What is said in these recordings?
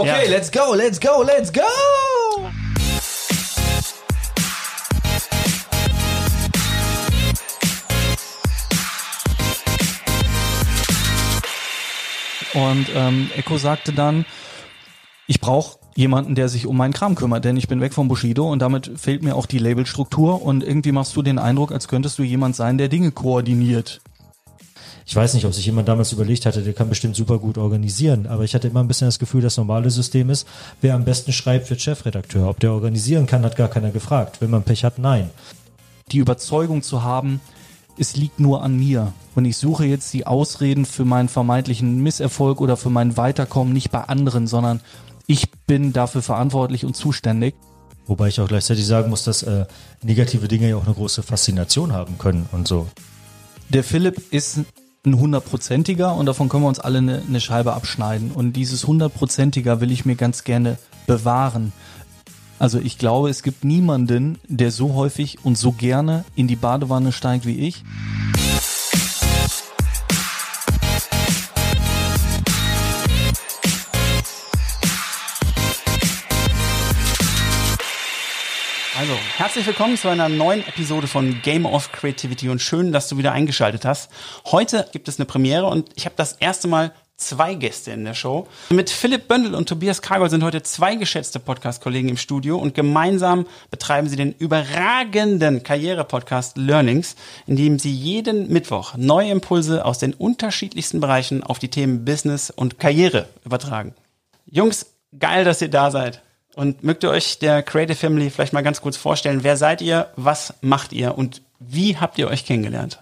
Okay, Ja. let's go, let's go, let's go! Und ähm, Echo sagte dann, ich brauche jemanden, der sich um meinen Kram kümmert, denn ich bin weg vom Bushido und damit fehlt mir auch die Labelstruktur und irgendwie machst du den Eindruck, als könntest du jemand sein, der Dinge koordiniert. Ich weiß nicht, ob sich jemand damals überlegt hatte, der kann bestimmt super gut organisieren, aber ich hatte immer ein bisschen das Gefühl, das normale System ist, wer am besten schreibt, wird Chefredakteur. Ob der organisieren kann, hat gar keiner gefragt. Wenn man Pech hat, nein. die Überzeugung zu haben, es liegt nur an mir. Und ich suche jetzt die Ausreden für meinen vermeintlichen Misserfolg oder für mein Weiterkommen nicht bei anderen, sondern ich bin dafür verantwortlich und zuständig. Wobei ich auch gleichzeitig sagen muss, dass äh, negative Dinge ja auch eine große Faszination haben können und so. Der Philipp ist ein hundertprozentiger und davon können wir uns alle eine, eine Scheibe abschneiden. Und dieses hundertprozentiger will ich mir ganz gerne bewahren. Also ich glaube, es gibt niemanden, der so häufig und so gerne in die Badewanne steigt wie ich. Herzlich willkommen zu einer neuen Episode von Game of Creativity und schön, dass du wieder eingeschaltet hast. Heute gibt es eine Premiere und ich habe das erste Mal zwei Gäste in der Show. Mit Philipp Bündel und Tobias Kargol sind heute zwei geschätzte Podcast-Kollegen im Studio und gemeinsam betreiben sie den überragenden Karriere-Podcast Learnings, in dem sie jeden Mittwoch neue Impulse aus den unterschiedlichsten Bereichen auf die Themen Business und Karriere übertragen. Jungs, geil, dass ihr da seid. Und mögt ihr euch der Creative Family vielleicht mal ganz kurz vorstellen? Wer seid ihr? Was macht ihr? Und wie habt ihr euch kennengelernt?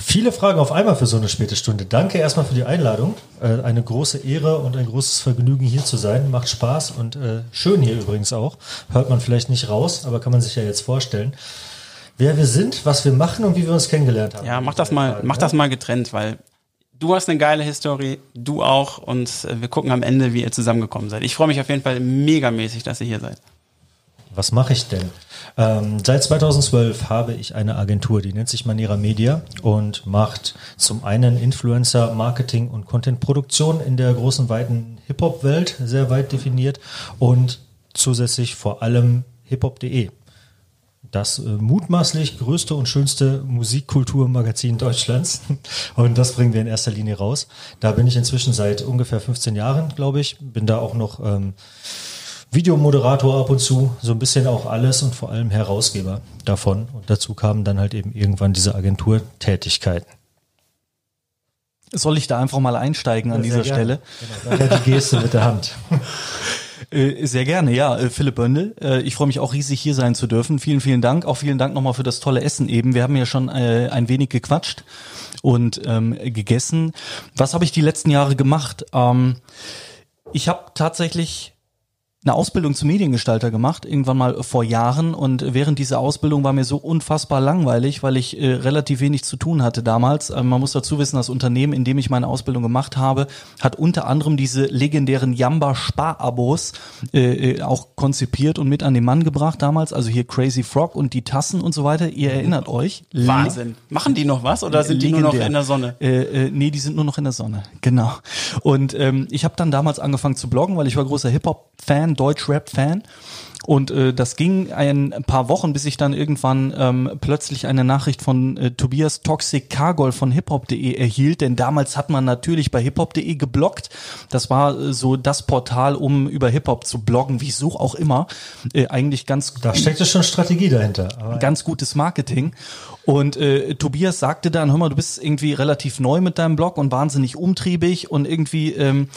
Viele Fragen auf einmal für so eine späte Stunde. Danke erstmal für die Einladung. Äh, eine große Ehre und ein großes Vergnügen hier zu sein. Macht Spaß und äh, schön hier übrigens auch. Hört man vielleicht nicht raus, aber kann man sich ja jetzt vorstellen. Wer wir sind, was wir machen und wie wir uns kennengelernt haben. Ja, mach das mal, mach das mal getrennt, weil du hast eine geile Historie, du auch und äh, wir gucken am Ende, wie ihr zusammengekommen seid. Ich freue mich auf jeden Fall megamäßig, dass ihr hier seid. Was mache ich denn? Ähm, seit 2012 habe ich eine Agentur, die nennt sich Manera Media und macht zum einen Influencer, Marketing und Contentproduktion in der großen, weiten Hip-Hop-Welt, sehr weit definiert und zusätzlich vor allem hiphop.de. Das äh, mutmaßlich größte und schönste Musikkulturmagazin Deutschlands. Und das bringen wir in erster Linie raus. Da bin ich inzwischen seit ungefähr 15 Jahren, glaube ich. Bin da auch noch ähm, Videomoderator ab und zu, so ein bisschen auch alles und vor allem Herausgeber davon. Und dazu kamen dann halt eben irgendwann diese Agenturtätigkeiten. Soll ich da einfach mal einsteigen an dieser Sehr Stelle? Genau, daher die Geste mit der Hand. Äh, Sehr gerne, ja. Äh, Philipp Böndel, äh, ich freue mich auch riesig hier sein zu dürfen. Vielen, vielen Dank. Auch vielen Dank nochmal für das tolle Essen eben. Wir haben ja schon ein wenig gequatscht und ähm, gegessen. Was habe ich die letzten Jahre gemacht? Ähm, ich habe tatsächlich eine Ausbildung zum Mediengestalter gemacht, irgendwann mal vor Jahren. Und während dieser Ausbildung war mir so unfassbar langweilig, weil ich äh, relativ wenig zu tun hatte damals. Ähm, man muss dazu wissen, das Unternehmen, in dem ich meine Ausbildung gemacht habe, hat unter anderem diese legendären Jamba-Spar-Abos äh, äh, auch konzipiert und mit an den Mann gebracht damals. Also hier Crazy Frog und die Tassen und so weiter. Ihr erinnert euch. Wahnsinn. Machen die noch was oder sind die nur noch Legendär. in der Sonne? Äh, äh, nee, die sind nur noch in der Sonne. Genau. Und ähm, ich habe dann damals angefangen zu bloggen, weil ich war großer Hip-Hop-Fan, Deutsch-Rap-Fan. Und äh, das ging ein paar Wochen, bis ich dann irgendwann ähm, plötzlich eine Nachricht von äh, Tobias Toxic Cargol von hiphop.de erhielt, denn damals hat man natürlich bei hiphop.de gebloggt. Das war äh, so das Portal, um über Hip-Hop zu bloggen, wieso auch immer. Äh, eigentlich ganz Da steckte schon Strategie dahinter. Ganz gutes Marketing. Und äh, Tobias sagte dann, hör mal, du bist irgendwie relativ neu mit deinem Blog und wahnsinnig umtriebig und irgendwie, ähm,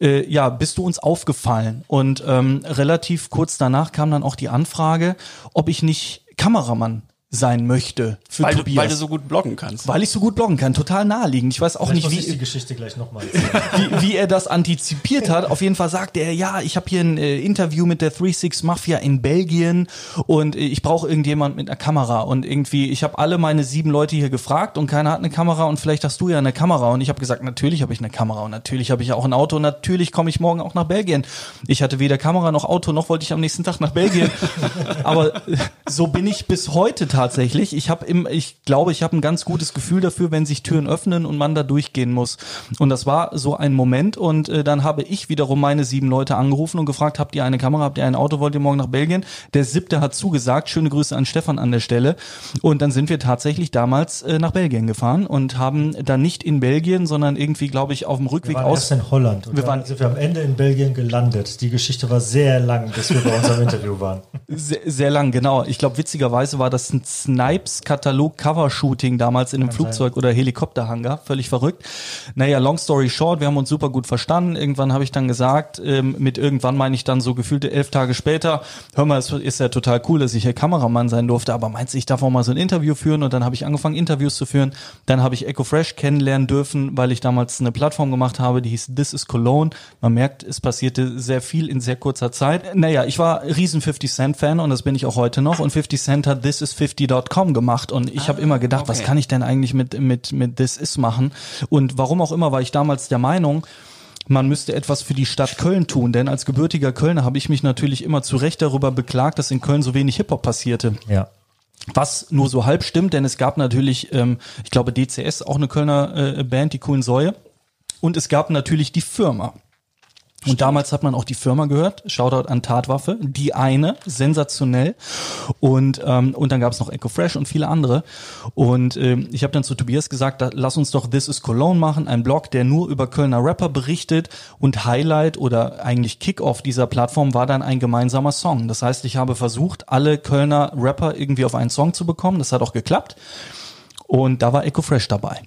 äh, ja, bist du uns aufgefallen. Und ähm, relativ kurz danach kam dann auch die Anfrage, ob ich nicht Kameramann sein möchte für Weil du, Tobias. weil du so gut bloggen kannst. weil ich so gut bloggen kann, total naheliegend. Ich weiß auch Vielleicht nicht, muss ich die wie, Geschichte gleich nochmal erzählen. wie, wie er das antizipiert hat. Auf jeden Fall sagte er, ja, ich habe hier ein äh, Interview mit der 36 Mafia in Belgien und äh, ich brauche irgendjemand mit einer Kamera. Und irgendwie, ich habe alle meine sieben Leute hier gefragt und keiner hat eine Kamera und vielleicht hast du ja eine Kamera. Und ich habe gesagt, natürlich habe ich eine Kamera und natürlich habe ich auch ein Auto und natürlich komme ich morgen auch nach Belgien. Ich hatte weder Kamera noch Auto, noch wollte ich am nächsten Tag nach Belgien. Aber äh, so bin ich bis heute tatsächlich. Ich habe im, ich glaube, ich habe ein ganz gutes Gefühl dafür, wenn sich Türen öffnen und man da durchgehen muss. Und das war so ein Moment. Und äh, dann habe ich wiederum meine sieben Leute angerufen und gefragt: Habt ihr eine Kamera? Habt ihr ein Auto? Wollt ihr morgen nach Belgien? Der siebte hat zugesagt. Schöne Grüße an Stefan an der Stelle. Und dann sind wir tatsächlich damals äh, nach Belgien gefahren und haben dann nicht in Belgien, sondern irgendwie, glaube ich, auf dem Rückweg Wir waren aus. erst in Holland und Wir waren, sind wir am Ende in Belgien gelandet. Die Geschichte war sehr lang, bis wir bei unserem Interview waren. Sehr, sehr lang, genau. Ich glaube, witzigerweise war das ein Snipes-Katalog-Cover-Shooting damals in einem Flugzeug- oder Helikopterhangar. Völlig verrückt. Naja, long story short, wir haben uns super gut verstanden. Irgendwann habe ich dann gesagt, ähm, mit irgendwann meine ich dann so gefühlte elf Tage später, hör mal, es ist ja total cool, dass ich hier Kameramann sein durfte, aber meinst du, ich darf auch mal so ein Interview führen? Und dann habe ich angefangen, Interviews zu führen. Dann habe ich EcoFresh kennenlernen dürfen, weil ich damals eine Plattform gemacht habe, die hieß This is Cologne. Man merkt, es passierte sehr viel in sehr kurzer Zeit. Naja, ich war riesen 50 Cent Fan und das bin ich auch heute noch. Und 50 Cent hat thisis50.com gemacht und ich habe immer gedacht, was okay. kann ich denn eigentlich mit, mit, mit This is machen? Und warum auch immer war ich damals der Meinung, man müsste etwas für die Stadt Köln tun, denn als gebürtiger Kölner habe ich mich natürlich immer zu Recht darüber beklagt, dass in Köln so wenig Hip-Hop passierte. Ja. Was nur so halb stimmt, denn es gab natürlich, ähm, ich glaube DCS, auch eine Kölner äh, Band, die coolen Säue. Und es gab natürlich die Firma. Und damals hat man auch die Firma gehört, Shoutout an Tatwaffe, die eine, sensationell. Und, ähm, und dann gab es noch Echo Fresh und viele andere. Und ähm, ich habe dann zu Tobias gesagt, da, lass uns doch This is Cologne machen, ein Blog, der nur über Kölner Rapper berichtet. Und Highlight oder eigentlich Kickoff dieser Plattform war dann ein gemeinsamer Song. Das heißt, ich habe versucht, alle Kölner Rapper irgendwie auf einen Song zu bekommen. Das hat auch geklappt. Und da war Echo Fresh dabei.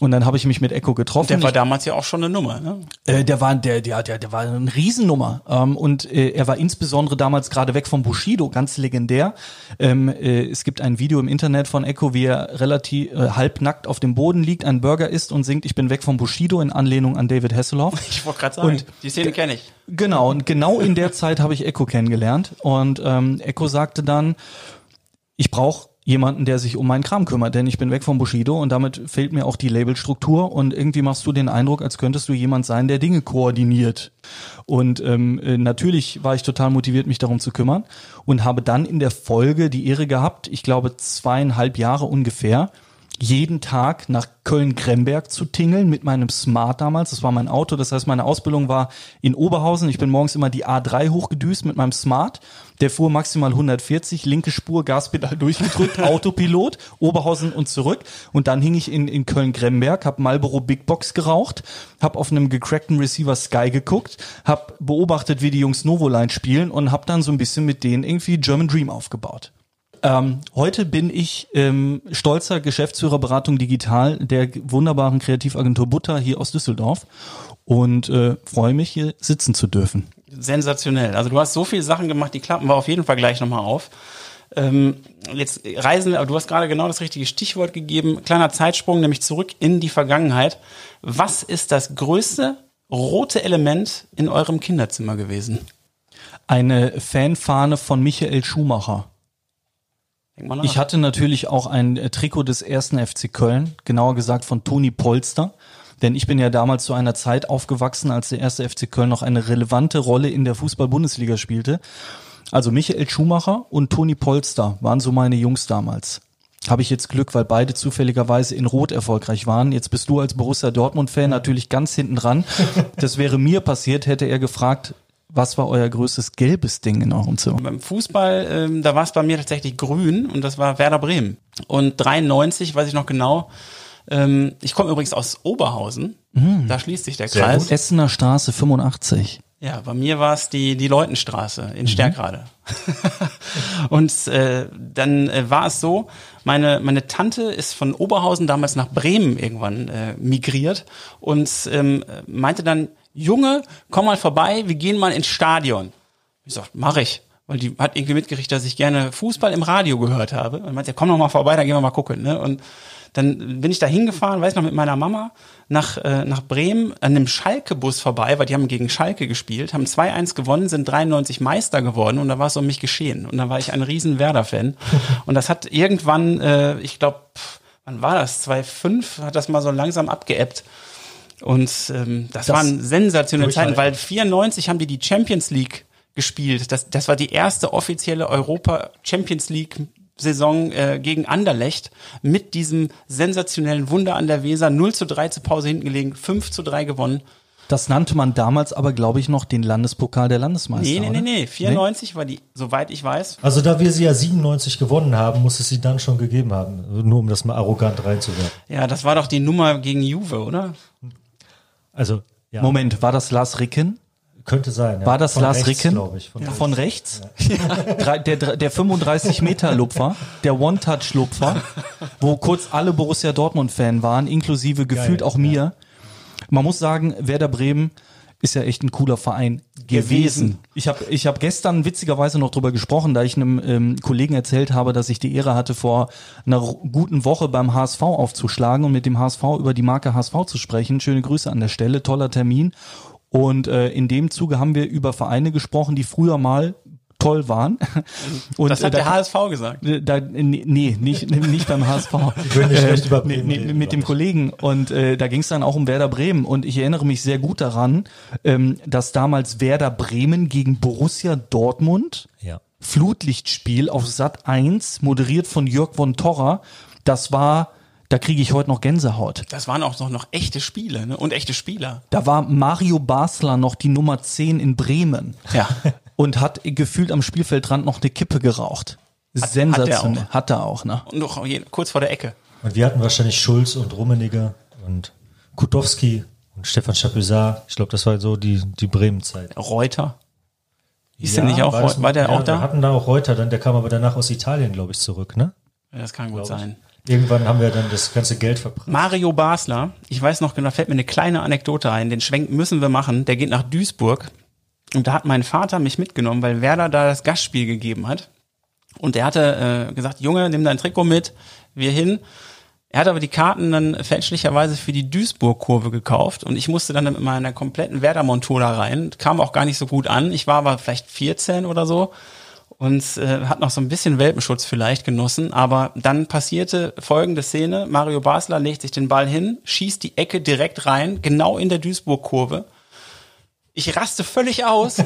Und dann habe ich mich mit Echo getroffen. Der war damals ja auch schon eine Nummer, ne? äh, der war der der der, der war eine Riesennummer ähm, und äh, er war insbesondere damals gerade weg vom Bushido, ganz legendär. Ähm, äh, es gibt ein Video im Internet von Echo, wie er relativ äh, halbnackt auf dem Boden liegt, einen Burger isst und singt: Ich bin weg vom Bushido in Anlehnung an David Hasselhoff. Ich wollte gerade sagen, Und- die Szene kenne ich. Genau, und genau in der Zeit habe ich Echo kennengelernt. Und ähm, Echo sagte dann, ich brauche jemanden, der sich um meinen Kram kümmert, denn ich bin weg vom Bushido und damit fehlt mir auch die Labelstruktur und irgendwie machst du den Eindruck, als könntest du jemand sein, der Dinge koordiniert. Und ähm, äh, natürlich war ich total motiviert, mich darum zu kümmern und habe dann in der Folge die Ehre gehabt, ich glaube zweieinhalb Jahre ungefähr, jeden Tag nach Köln-Kremberg zu tingeln mit meinem Smart damals. Das war mein Auto. Das heißt, meine Ausbildung war in Oberhausen. Ich bin morgens immer die A3 hochgedüst mit meinem Smart. Der fuhr maximal 140, linke Spur, Gaspedal durchgedrückt, Autopilot, Oberhausen und zurück. Und dann hing ich in, in Köln-Kremberg, hab Marlboro Big Box geraucht, hab auf einem gecrackten Receiver Sky geguckt, hab beobachtet, wie die Jungs Novoline spielen und hab dann so ein bisschen mit denen irgendwie German Dream aufgebaut. Ähm, heute bin ich ähm, stolzer Geschäftsführer Beratung Digital der wunderbaren Kreativagentur Butter hier aus Düsseldorf und äh, freue mich, hier sitzen zu dürfen. Sensationell. Also du hast so viele Sachen gemacht, die klappen wir auf jeden Fall gleich nochmal auf. Ähm, jetzt reisen wir, aber du hast gerade genau das richtige Stichwort gegeben. Kleiner Zeitsprung, nämlich zurück in die Vergangenheit. Was ist das größte rote Element in eurem Kinderzimmer gewesen? Eine Fanfahne von Michael Schumacher. Ich hatte natürlich auch ein äh, Trikot des ersten FC Köln, genauer gesagt von Toni Polster. Denn ich bin ja damals zu einer Zeit aufgewachsen, als der erste FC Köln noch eine relevante Rolle in der Fußball-Bundesliga spielte. Also Michael Schumacher und Toni Polster waren so meine Jungs damals. Habe ich jetzt Glück, weil beide zufälligerweise in Rot erfolgreich waren. Jetzt bist du als Borussia Dortmund-Fan natürlich ganz hinten dran. Das wäre mir passiert, hätte er gefragt, was war euer größtes gelbes Ding in eurem Zimmer? Beim Fußball, ähm, da war es bei mir tatsächlich grün und das war Werder Bremen. Und 93, weiß ich noch genau, ähm, ich komme übrigens aus Oberhausen, da schließt sich der Kreis. Essener Straße 85. Ja, bei mir war es die, die Leutenstraße in Stärkrade. und äh, dann äh, war es so, meine, meine Tante ist von Oberhausen damals nach Bremen irgendwann äh, migriert und ähm, meinte dann, Junge, komm mal vorbei, wir gehen mal ins Stadion. Ich sag, mach ich. Weil die hat irgendwie mitgekriegt, dass ich gerne Fußball im Radio gehört habe. Und meinte, komm doch mal vorbei, da gehen wir mal gucken. Ne? Und dann bin ich da hingefahren, weiß noch, mit meiner Mama nach, äh, nach Bremen an einem Schalke-Bus vorbei, weil die haben gegen Schalke gespielt, haben 2-1 gewonnen, sind 93 Meister geworden und da war es um mich geschehen. Und da war ich ein riesen Werder-Fan. Und das hat irgendwann, äh, ich glaube, wann war das? 2-5 hat das mal so langsam abgeebbt. Und ähm, das, waren sensationelle Zeiten, weil 94 haben die die Champions League gespielt. Das, das war die erste offizielle Europa Champions League Saison äh, gegen Anderlecht mit diesem sensationellen Wunder an der Weser 0 zu 3 zur Pause hinten gelegen, 5 zu 3 gewonnen. Das nannte man damals aber, glaube ich, noch den Landespokal der Landesmeister. Nee, nee, nee, oder? nee, 94 war die, soweit ich weiß. Also da wir sie ja 97 gewonnen haben, muss es sie dann schon gegeben haben. Nur um das mal arrogant reinzuwerfen. Ja, das war doch die Nummer gegen Juve, oder? Also, ja, Moment, war das Lars Ricken? könnte sein. Ja. War das Von Lars rechts, Ricken? ich. Von rechts. Von rechts? Drei- Der, der 35-Meter-Lupfer, der One-Touch-Lupfer, wo kurz alle Borussia Dortmund-Fan waren, inklusive gefühlt auch mir. Man muss sagen, Werder Bremen ist ja echt ein cooler Verein gewesen. Gewesen. Ich habe ich hab gestern witzigerweise noch drüber gesprochen, da ich einem ähm, Kollegen erzählt habe, dass ich die Ehre hatte, vor einer guten Woche beim HSV aufzuschlagen und mit dem HSV über die Marke HSV zu sprechen. Schöne Grüße an der Stelle, toller Termin. Und äh, in dem Zuge haben wir über Vereine gesprochen, die früher mal toll waren. Und Das hat äh, der da, HSV gesagt. da, nee, nee, nicht, nicht beim HSV. nee, Bremen nee, reden, mit dem. Kollegen. Und äh, da ging es dann auch um Werder Bremen. Und ich erinnere mich sehr gut daran, ähm, dass damals Werder Bremen gegen Borussia Dortmund Ja. Flutlichtspiel auf Sat 1, moderiert von Jörg von Torra. Das war, da kriege ich heute noch Gänsehaut. Das waren auch noch, noch echte Spiele ne? und echte Spieler. Da war Mario Basler noch die Nummer 10 in Bremen. Ja. Und hat gefühlt am Spielfeldrand noch eine Kippe geraucht. Sensationell. auch. Hat er auch, ne? Und noch kurz vor der Ecke. Und wir hatten wahrscheinlich Schulz und Rummenigge und Kutowski und Stefan Chapuisat. Ich glaube, das war so die, die Bremen-Zeit. Reuter. Ist der nicht auch, war, das- war der ja, auch Wir da? hatten da auch Reuter, dann, der kam aber danach aus Italien, glaube ich, zurück, ne? Ja, das kann gut sein. Irgendwann haben wir dann das ganze Geld verbracht. Mario Basler, ich weiß noch genau, fällt mir eine kleine Anekdote ein, den Schwenk müssen wir machen, der geht nach Duisburg und da hat mein Vater mich mitgenommen, weil Werder da das Gastspiel gegeben hat und er hatte äh, gesagt, Junge, nimm dein Trikot mit, wir hin. Er hat aber die Karten dann fälschlicherweise für die Duisburg-Kurve gekauft und ich musste dann mit meiner kompletten Werder-Montur da rein, kam auch gar nicht so gut an, ich war aber vielleicht 14 oder so und äh, hat noch so ein bisschen Welpenschutz vielleicht genossen. Aber dann passierte folgende Szene. Mario Basler legt sich den Ball hin, schießt die Ecke direkt rein, genau in der Duisburg-Kurve. Ich raste völlig aus.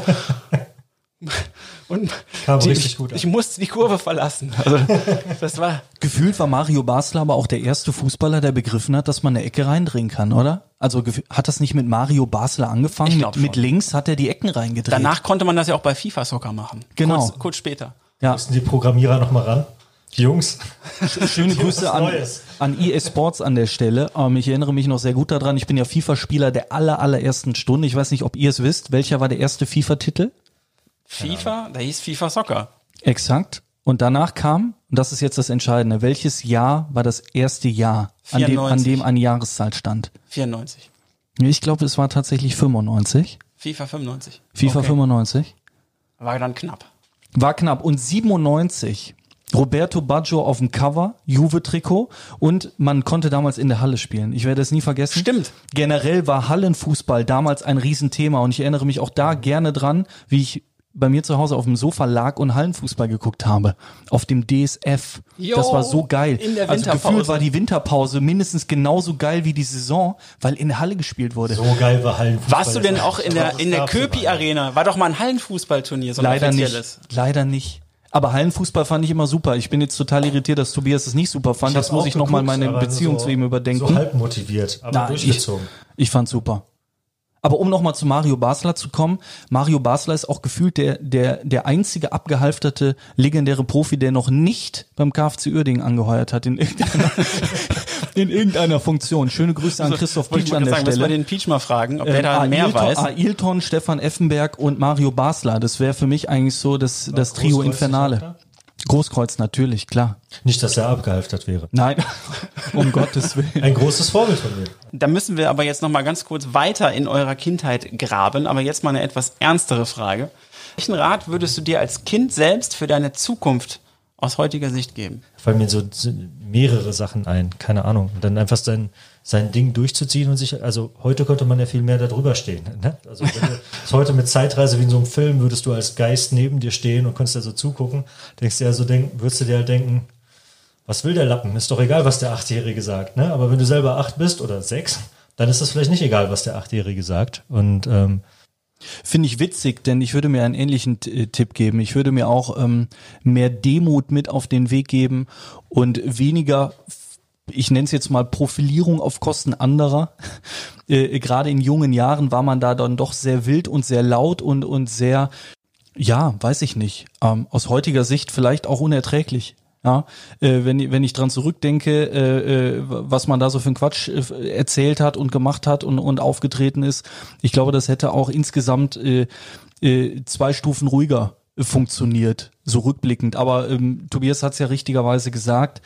Und Kam die, ich, gut ich musste die Kurve verlassen. Also, das war Gefühlt war Mario Basler aber auch der erste Fußballer, der begriffen hat, dass man eine Ecke reindrehen kann, oder? Also hat das nicht mit Mario Basler angefangen? Ich Mit, mit links hat er die Ecken reingedreht. danach konnte man das ja auch bei FIFA Soccer machen. Genau. Kurz, kurz später. ja. Müssen die Programmierer noch mal ran? Jungs? Schöne Grüße an, Neues. an EA Sports an der Stelle. Ähm, ich erinnere mich noch sehr gut daran. Ich bin ja FIFA-Spieler der aller, allerersten Stunde. Ich weiß nicht, ob ihr es wisst. Welcher war der erste FIFA-Titel? FIFA, da hieß FIFA Soccer. Exakt. Und danach kam, und das ist jetzt das Entscheidende, welches Jahr war das erste Jahr, an dem, an 94. dem eine Jahreszahl stand? 94. Ich glaube, es war tatsächlich 95. FIFA 95. FIFA Okay. 95. War dann knapp. War knapp. Und 97. Roberto Baggio auf dem Cover, Juve-Trikot und man konnte damals in der Halle spielen. Ich werde es nie vergessen. Stimmt. Generell war Hallenfußball damals ein Riesenthema und ich erinnere mich auch da gerne dran, wie ich bei mir zu Hause auf dem Sofa lag und Hallenfußball geguckt habe. Auf dem DSF. Jo, das war so geil. in der also Winterpause. gefühlt war die Winterpause mindestens genauso geil wie die Saison, weil in der Halle gespielt wurde. So geil war Hallenfußball. Warst du denn auch in der, in der Köpi Arena? War doch mal ein Hallenfußballturnier, so ein Leider offizielles. nicht. Leider nicht. Aber Hallenfußball fand ich immer super. Ich bin jetzt total irritiert, dass Tobias es nicht super fand. Jetzt muss ich nochmal meine aber Beziehung so- zu ihm überdenken. So halb motiviert, aber Na, durchgezogen. Ich, ich fand's super. Aber um nochmal zu Mario Basler zu kommen, Mario Basler ist auch gefühlt der, der, der einzige abgehalfterte legendäre Profi, der noch nicht beim KfC Uerdingen angeheuert hat in irgendeiner, in irgendeiner Funktion. Schöne Grüße an Christoph Wollte ich Pietsch an der sagen, müssen wir Stelle. den Peach mal fragen, ob der Ähm, da mehr Ailton, weiß. Ailton, Stefan Effenberg und Mario Basler. Das wäre für mich eigentlich so das, das Trio Infernale. Großkreuz natürlich, klar. Nicht, dass er abgehalftert wäre. Nein, um Gottes Willen. Ein großes Vorbild von mir. Da müssen wir aber jetzt noch mal ganz kurz weiter in eurer Kindheit graben, aber jetzt mal eine etwas ernstere Frage. Welchen Rat würdest du dir als Kind selbst für deine Zukunft aus heutiger Sicht geben? fallen mir so mehrere Sachen ein, keine Ahnung. Und dann einfach sein, sein Ding durchzuziehen und sich, also heute könnte man ja viel mehr da drüber stehen. Ne? Also wenn du heute mit Zeitreise wie in so einem Film würdest du als Geist neben dir stehen und könntest da so zugucken, denkst du ja so denken, würdest du dir halt denken, was will der Lappen? Ist doch egal, was der Achtjährige sagt, ne? Aber wenn du selber acht bist oder sechs, dann ist das vielleicht nicht egal, was der Achtjährige sagt. Und ähm, Finde ich witzig, denn ich würde mir einen ähnlichen äh, Tipp geben. Ich würde mir auch ähm, mehr Demut mit auf den Weg geben und weniger, ich nenne es jetzt mal Profilierung auf Kosten anderer. Äh, Gerade in jungen Jahren war man da dann doch sehr wild und sehr laut und, und sehr, ja, weiß ich nicht, ähm, aus heutiger Sicht vielleicht auch unerträglich. Ja, äh, wenn, wenn ich dran zurückdenke, äh, äh, was man da so für einen Quatsch äh, erzählt hat und gemacht hat und, und aufgetreten ist, ich glaube, das hätte auch insgesamt äh, zwei Stufen ruhiger funktioniert, so rückblickend. Aber ähm, Tobias hat es ja richtigerweise gesagt,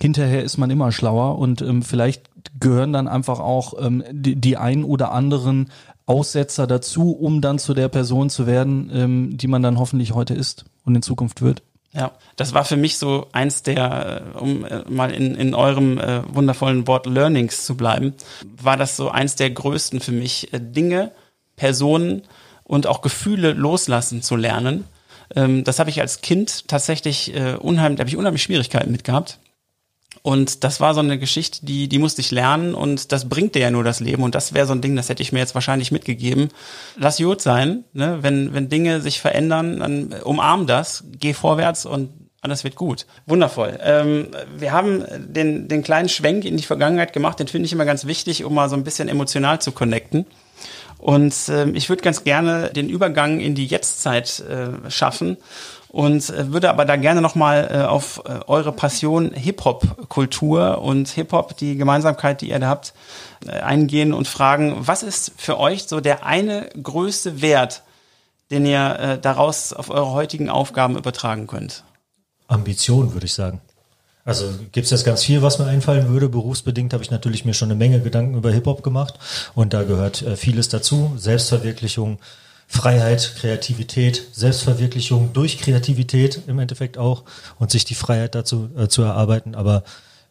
hinterher ist man immer schlauer und ähm, vielleicht gehören dann einfach auch ähm, die, die ein oder anderen Aussetzer dazu, um dann zu der Person zu werden, ähm, die man dann hoffentlich heute ist und in Zukunft wird. Ja, das war für mich so eins der, äh, um äh, mal in, in eurem äh, wundervollen Wort Learnings zu bleiben, war das so eins der größten für mich, äh, Dinge, Personen und auch Gefühle loslassen zu lernen. Ähm, das habe ich als Kind tatsächlich äh, unheimlich, da habe ich unheimlich Schwierigkeiten mit gehabt. Und das war so eine Geschichte, die, die musste ich lernen und das bringt dir ja nur das Leben. Und das wäre so ein Ding, das hätte ich mir jetzt wahrscheinlich mitgegeben. Lass gut sein, ne? wenn, wenn Dinge sich verändern, dann umarm das, geh vorwärts und alles wird gut. Wundervoll. Ähm, wir haben den, den kleinen Schwenk in die Vergangenheit gemacht, den finde ich immer ganz wichtig, um mal so ein bisschen emotional zu connecten. Und äh, ich würde ganz gerne den Übergang in die Jetztzeit äh, schaffen und äh, würde aber da gerne nochmal äh, auf äh, eure Passion Hip-Hop-Kultur und Hip-Hop, die Gemeinsamkeit, die ihr da habt, äh, eingehen und fragen, was ist für euch so der eine größte Wert, den ihr daraus auf eure heutigen Aufgaben übertragen könnt? Ambition, würde ich sagen. Also gibt es jetzt ganz viel, was mir einfallen würde. Berufsbedingt habe ich natürlich mir schon eine Menge Gedanken über Hip-Hop gemacht und da gehört äh, vieles dazu. Selbstverwirklichung, Freiheit, Kreativität, Selbstverwirklichung durch Kreativität im Endeffekt auch und sich die Freiheit dazu äh, zu erarbeiten. Aber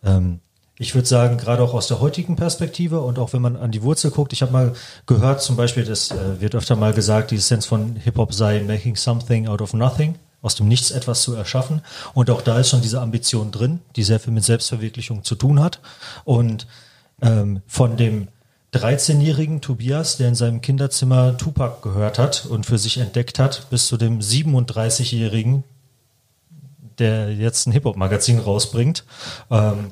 ähm, ich würde sagen, gerade auch aus der heutigen Perspektive und auch wenn man an die Wurzel guckt, ich habe mal gehört, zum Beispiel, das äh, wird öfter mal gesagt, die Essenz von Hip-Hop sei making something out of nothing, aus dem Nichts etwas zu erschaffen. Und auch da ist schon diese Ambition drin, die sehr viel mit Selbstverwirklichung zu tun hat. Und ähm, von dem 13-jährigen Tobias, der in seinem Kinderzimmer Tupac gehört hat und für sich entdeckt hat, bis zu dem 37-jährigen, der jetzt ein Hip-Hop-Magazin rausbringt, ähm,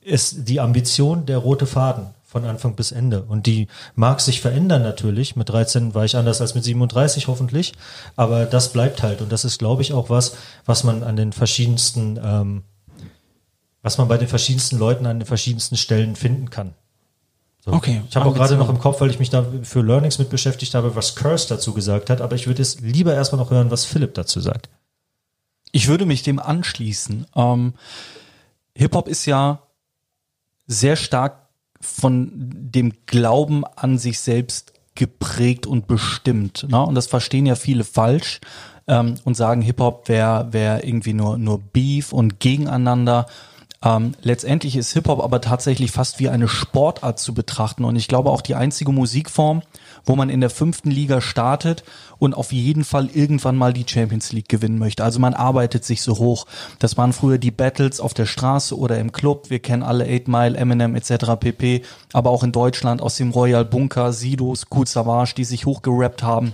ist die Ambition der rote Faden von Anfang bis Ende. Und die mag sich verändern natürlich. Mit 13 war ich anders als mit 37 hoffentlich. Aber das bleibt halt. Und das ist, glaube ich, auch was, was man an den verschiedensten, ähm, was man bei den verschiedensten Leuten an den verschiedensten Stellen finden kann. So. Okay. Ich habe auch gerade noch im Kopf, weil ich mich da für Learnings mit beschäftigt habe, was Curse dazu gesagt hat, aber ich würde jetzt lieber erstmal noch hören, was Philipp dazu sagt. Ich würde mich dem anschließen. Ähm, Hip-Hop ist ja sehr stark von dem Glauben an sich selbst geprägt und bestimmt. Ne? Und das verstehen ja viele falsch ähm, und sagen, Hip-Hop wäre wär irgendwie nur, nur Beef und gegeneinander. Ähm, letztendlich ist Hip-Hop aber tatsächlich fast wie eine Sportart zu betrachten und ich glaube auch die einzige Musikform, wo man in der fünften Liga startet und auf jeden Fall irgendwann mal die Champions League gewinnen möchte. Also man arbeitet sich so hoch. Das waren früher die Battles auf der Straße oder im Club. Wir kennen alle 8 Mile, Eminem etc. pp. Aber auch in Deutschland aus dem Royal Bunker, Sidos, Kool Savage, die sich hochgerappt haben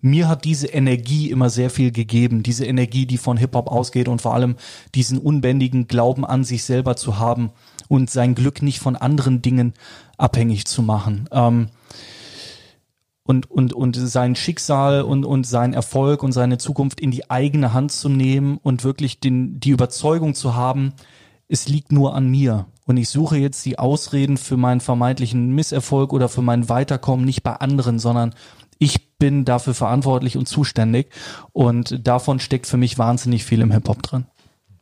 mir hat diese Energie immer sehr viel gegeben, diese Energie, die von Hip-Hop ausgeht und vor allem diesen unbändigen Glauben an sich selber zu haben und sein Glück nicht von anderen Dingen abhängig zu machen. Ähm, und, und, und sein Schicksal und, und sein Erfolg und seine Zukunft in die eigene Hand zu nehmen und wirklich den, die Überzeugung zu haben, es liegt nur an mir. Und ich suche jetzt die Ausreden für meinen vermeintlichen Misserfolg oder für mein Weiterkommen nicht bei anderen, sondern ich bin dafür verantwortlich und zuständig und davon steckt für mich wahnsinnig viel im Hip-Hop drin.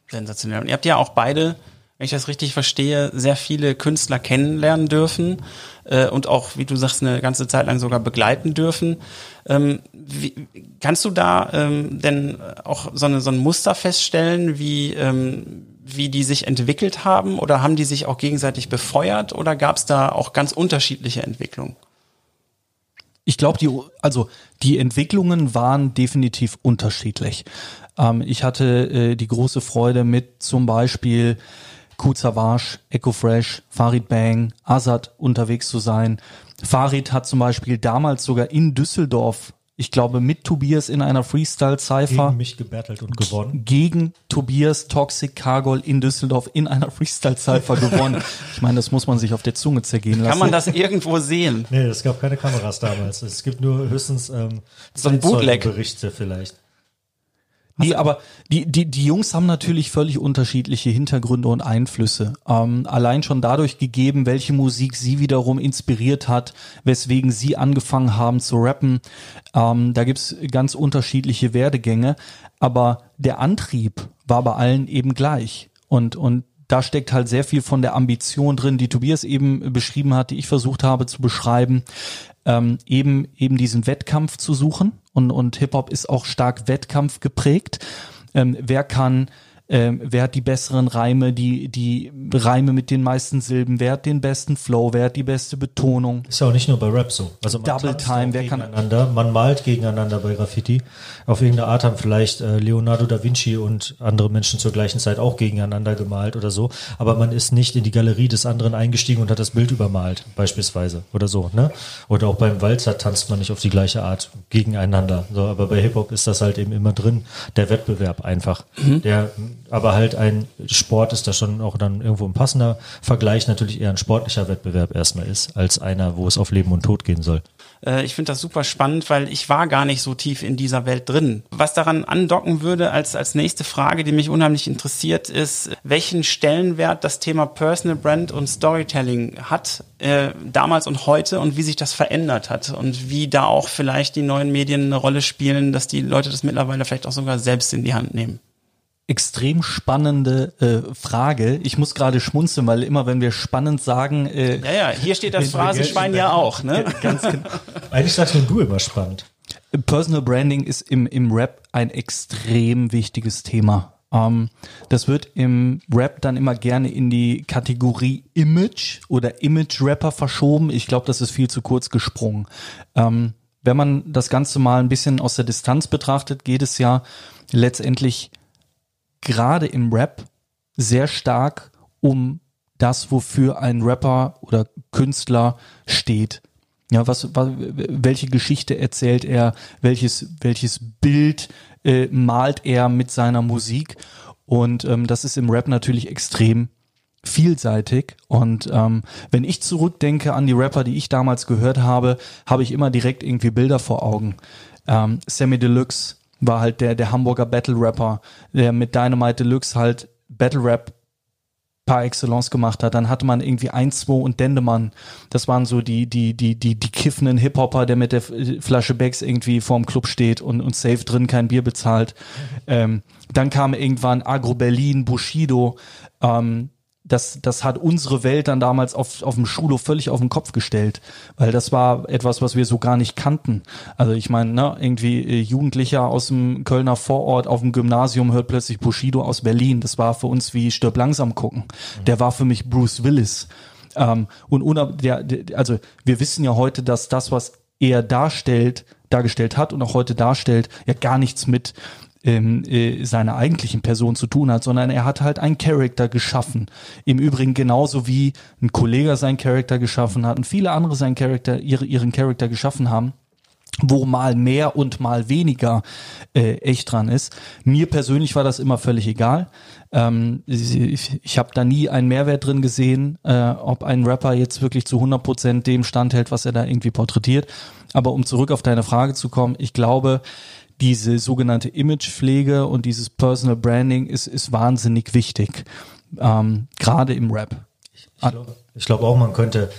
Sensationell. Und ihr habt ja auch beide, wenn ich das richtig verstehe, sehr viele Künstler kennenlernen dürfen äh, und auch, wie du sagst, eine ganze Zeit lang sogar begleiten dürfen. Ähm, wie, kannst du da ähm, denn auch so, eine, so ein Muster feststellen, wie, ähm, wie die sich entwickelt haben oder haben die sich auch gegenseitig befeuert oder gab es da auch ganz unterschiedliche Entwicklungen? Ich glaube, die, also die Entwicklungen waren definitiv unterschiedlich. Ähm, ich hatte äh, die große Freude mit zum Beispiel Kuzavage, Echo Fresh, Farid Bang, Azad unterwegs zu sein. Farid hat zum Beispiel damals sogar in Düsseldorf ich glaube, mit Tobias in einer Freestyle-Cypher. Gegen mich gebettelt und gewonnen. Gegen Tobias Toxic Cargol in Düsseldorf in einer Freestyle-Cypher gewonnen. Ich meine, das muss man sich auf der Zunge zergehen lassen. Kann man das irgendwo sehen? Nee, es gab keine Kameras damals. Es gibt nur höchstens ähm, so ein Bootleg. Berichte vielleicht. Nee, aber die, die, die Jungs haben natürlich völlig unterschiedliche Hintergründe und Einflüsse. Ähm, allein schon dadurch gegeben, welche Musik sie wiederum inspiriert hat, weswegen sie angefangen haben zu rappen. Ähm, da gibt's ganz unterschiedliche Werdegänge. Aber der Antrieb war bei allen eben gleich. Und, und da steckt halt sehr viel von der Ambition drin, die Tobias eben beschrieben hat, die ich versucht habe zu beschreiben, ähm, eben eben diesen Wettkampf zu suchen und, und Hip-Hop ist auch stark Wettkampf geprägt. Ähm, wer kann ähm, wer hat die besseren Reime, die, die Reime mit den meisten Silben, wer hat den besten Flow, wer hat die beste Betonung. Ist ja auch nicht nur bei Rap so. Also man Double Time, wer kann gegeneinander, man malt gegeneinander bei Graffiti. Auf irgendeine Art haben vielleicht äh, Leonardo da Vinci und andere Menschen zur gleichen Zeit auch gegeneinander gemalt oder so, aber man ist nicht in die Galerie des anderen eingestiegen und hat das Bild übermalt, beispielsweise oder so, ne? Oder auch beim Walzer tanzt man nicht auf die gleiche Art gegeneinander. So, aber bei Hip-Hop ist das halt eben immer drin, der Wettbewerb einfach. Mhm. Der aber halt ein Sport ist da schon auch dann irgendwo ein passender Vergleich natürlich eher ein sportlicher Wettbewerb erstmal ist, als einer, wo es auf Leben und Tod gehen soll. Äh, ich finde das super spannend, weil ich war gar nicht so tief in dieser Welt drin. Was daran andocken würde als, als nächste Frage, die mich unheimlich interessiert, ist, welchen Stellenwert das Thema Personal Brand und Storytelling hat, äh, damals und heute und wie sich das verändert hat und wie da auch vielleicht die neuen Medien eine Rolle spielen, dass die Leute das mittlerweile vielleicht auch sogar selbst in die Hand nehmen extrem spannende äh, Frage. Ich muss gerade schmunzeln, weil immer wenn wir spannend sagen, äh, ja ja, hier steht das Phrasenschwein ja auch, ne? Ganz genau. Eigentlich sagst nur du immer spannend. Personal Branding ist im im Rap ein extrem wichtiges Thema. Ähm, das wird im Rap dann immer gerne in die Kategorie Image oder Image Rapper verschoben. Ich glaube, das ist viel zu kurz gesprungen. Ähm, wenn man das Ganze mal ein bisschen aus der Distanz betrachtet, geht es ja letztendlich gerade im Rap sehr stark um das, wofür ein Rapper oder Künstler steht. Ja, was, was welche Geschichte erzählt er, welches, welches Bild äh, malt er mit seiner Musik? Und ähm, das ist im Rap natürlich extrem vielseitig. Und ähm, wenn ich zurückdenke an die Rapper, die ich damals gehört habe, habe ich immer direkt irgendwie Bilder vor Augen. Ähm, Sammy Deluxe, war halt der, der Hamburger Battle Rapper, der mit Dynamite Deluxe halt Battle Rap par excellence gemacht hat. Dann hatte man irgendwie 1, 2 und Dendemann. Das waren so die, die, die, die, die kiffenden Hip-Hopper, der mit der Flasche Becks irgendwie vorm Club steht und, und safe drin kein Bier bezahlt. Ähm, dann kam irgendwann Agro Berlin, Bushido, ähm, das, das hat unsere Welt dann damals auf, auf dem Schulhof völlig auf den Kopf gestellt, weil das war etwas, was wir so gar nicht kannten. Also ich meine, ne, irgendwie äh, Jugendlicher aus dem Kölner Vorort auf dem Gymnasium hört plötzlich Bushido aus Berlin. Das war für uns wie Stirb langsam gucken. Der war für mich Bruce Willis. Ähm, und unab der, der, also wir wissen ja heute, dass das, was er darstellt, dargestellt hat und auch heute darstellt, ja gar nichts mit ähm, äh, seiner eigentlichen Person zu tun hat, sondern er hat halt einen Charakter geschaffen. Im Übrigen genauso wie ein Kollege seinen Charakter geschaffen hat und viele andere seinen Charakter, ihre, ihren Charakter geschaffen haben wo mal mehr und mal weniger äh, echt dran ist. Mir persönlich war das immer völlig egal. Ähm, ich ich habe da nie einen Mehrwert drin gesehen, äh, ob ein Rapper jetzt wirklich zu 100 Prozent dem standhält, was er da irgendwie porträtiert. Aber um zurück auf deine Frage zu kommen, ich glaube, diese sogenannte Imagepflege und dieses Personal Branding ist, ist wahnsinnig wichtig, ähm, gerade im Rap. Ich, ich glaube glaub auch, man könnte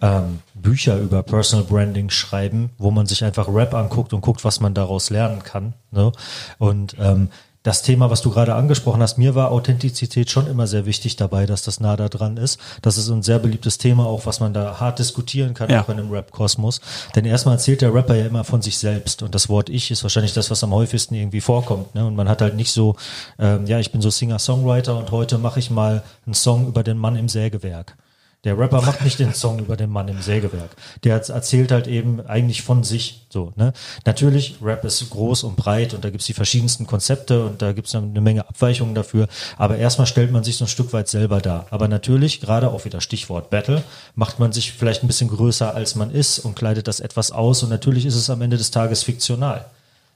ähm, Bücher über Personal Branding schreiben, wo man sich einfach Rap anguckt und guckt, was man daraus lernen kann. Ne? Und ähm, das Thema, was du gerade angesprochen hast, mir war Authentizität schon immer sehr wichtig dabei, dass das nah da dran ist. Das ist ein sehr beliebtes Thema, auch was man da hart diskutieren kann, ja. auch in einem Rap-Kosmos. Denn erstmal erzählt der Rapper ja immer von sich selbst und das Wort Ich ist wahrscheinlich das, was am häufigsten irgendwie vorkommt. Ne? Und man hat halt nicht so, ähm, ja, ich bin so Singer-Songwriter und heute mache ich mal einen Song über den Mann im Sägewerk. Der Rapper macht nicht den Song über den Mann im Sägewerk. Der erzählt halt eben eigentlich von sich so. Ne? Natürlich, Rap ist groß und breit und da gibt's die verschiedensten Konzepte und da gibt's eine Menge Abweichungen dafür. Aber erstmal stellt man sich so ein Stück weit selber dar. Aber natürlich, gerade auch wieder Stichwort Battle, macht man sich vielleicht ein bisschen größer, als man ist und kleidet das etwas aus. Und natürlich ist es am Ende des Tages fiktional.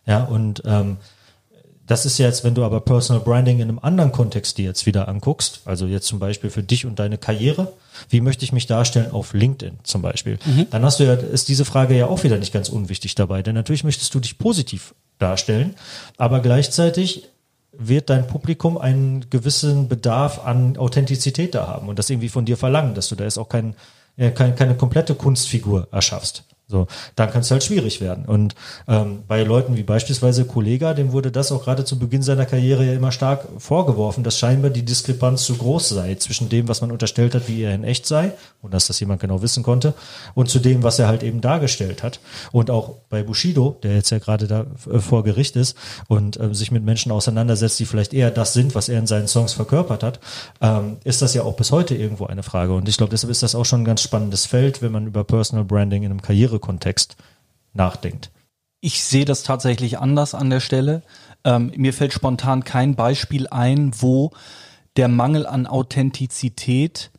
Ja, und ähm, das ist jetzt, wenn du aber Personal Branding in einem anderen Kontext dir jetzt wieder anguckst, also jetzt zum Beispiel für dich und deine Karriere, wie möchte ich mich darstellen auf LinkedIn zum Beispiel, mhm. dann hast du ja, ist diese Frage ja auch wieder nicht ganz unwichtig dabei, denn natürlich möchtest du dich positiv darstellen, aber gleichzeitig wird dein Publikum einen gewissen Bedarf an Authentizität da haben und das irgendwie von dir verlangen, dass du da jetzt auch kein, äh, keine, keine komplette Kunstfigur erschaffst. So, dann kann es halt schwierig werden. Und ähm, bei Leuten wie beispielsweise Kollega, dem wurde das auch gerade zu Beginn seiner Karriere ja immer stark vorgeworfen, dass scheinbar die Diskrepanz zu groß sei zwischen dem, was man unterstellt hat, wie er in echt sei, und dass das jemand genau wissen konnte, und zu dem, was er halt eben dargestellt hat. Und auch bei Bushido, der jetzt ja gerade da äh, vor Gericht ist und äh, sich mit Menschen auseinandersetzt, die vielleicht eher das sind, was er in seinen Songs verkörpert hat, ähm, ist das ja auch bis heute irgendwo eine Frage. Und ich glaube, deshalb ist das auch schon ein ganz spannendes Feld, wenn man über Personal Branding in einem Karriere Kontext nachdenkt. Ich sehe das tatsächlich anders an der Stelle. Ähm, mir fällt spontan kein Beispiel ein, wo der Mangel an Authentizität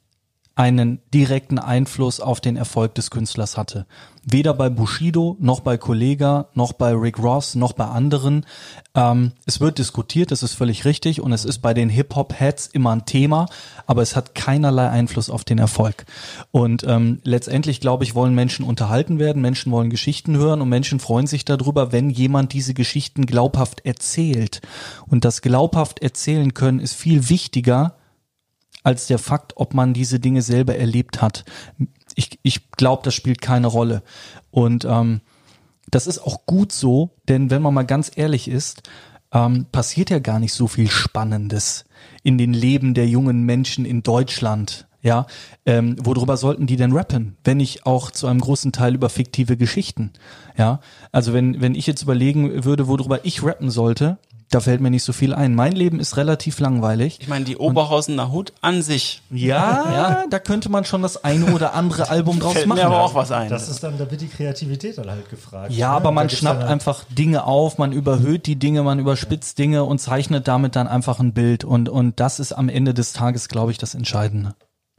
einen direkten Einfluss auf den Erfolg des Künstlers hatte. Weder bei Bushido, noch bei Kollega, noch bei Rick Ross, noch bei anderen. Ähm, es wird diskutiert, das ist völlig richtig und es ist bei den Hip-Hop-Heads immer ein Thema, aber es hat keinerlei Einfluss auf den Erfolg. Und ähm, letztendlich, glaube ich, wollen Menschen unterhalten werden, Menschen wollen Geschichten hören und Menschen freuen sich darüber, wenn jemand diese Geschichten glaubhaft erzählt. Und das glaubhaft erzählen können ist viel wichtiger als der Fakt, ob man diese Dinge selber erlebt hat. Ich, ich glaube, das spielt keine Rolle. Und ähm, das ist auch gut so, denn wenn man mal ganz ehrlich ist, ähm, passiert ja gar nicht so viel Spannendes in den Leben der jungen Menschen in Deutschland. Ja, ähm, worüber sollten die denn rappen, wenn ich auch zu einem großen Teil über fiktive Geschichten? Ja, also wenn wenn ich jetzt überlegen würde, worüber ich rappen sollte, da fällt mir nicht so viel ein. Mein Leben ist relativ langweilig. Ich meine, die Oberhausener Hut an sich. Ja, ja, da könnte man schon das eine oder andere Album draus fällt machen. Mir aber auch was ein. Das ist dann, da wird die Kreativität dann halt gefragt. Ja, ne? aber man schnappt halt einfach Dinge auf, man überhöht die Dinge, man überspitzt ja. Dinge und zeichnet damit dann einfach ein Bild. Und, und das ist am Ende des Tages, glaube ich, das Entscheidende.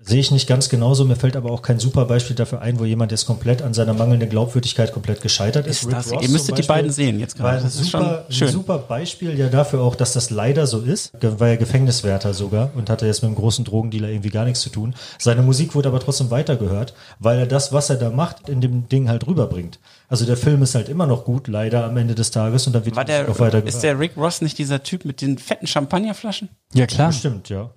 Sehe ich nicht ganz genauso. Mir fällt aber auch kein super Beispiel dafür ein, wo jemand jetzt komplett an seiner mangelnden Glaubwürdigkeit komplett gescheitert ist. ist das, ihr müsstet die beiden sehen jetzt gerade. Das ist super, schon schön. ein super Beispiel ja dafür auch, dass das leider so ist. War ja Gefängniswärter sogar und hatte jetzt mit einem großen Drogendealer irgendwie gar nichts zu tun. Seine Musik wurde aber trotzdem weitergehört, weil er das, was er da macht, in dem Ding halt rüberbringt. Also der Film ist halt immer noch gut, leider am Ende des Tages und dann wird War der, auch weiter Ist der Rick Ross nicht dieser Typ mit den fetten Champagnerflaschen? Ja, klar. Bestimmt, ja.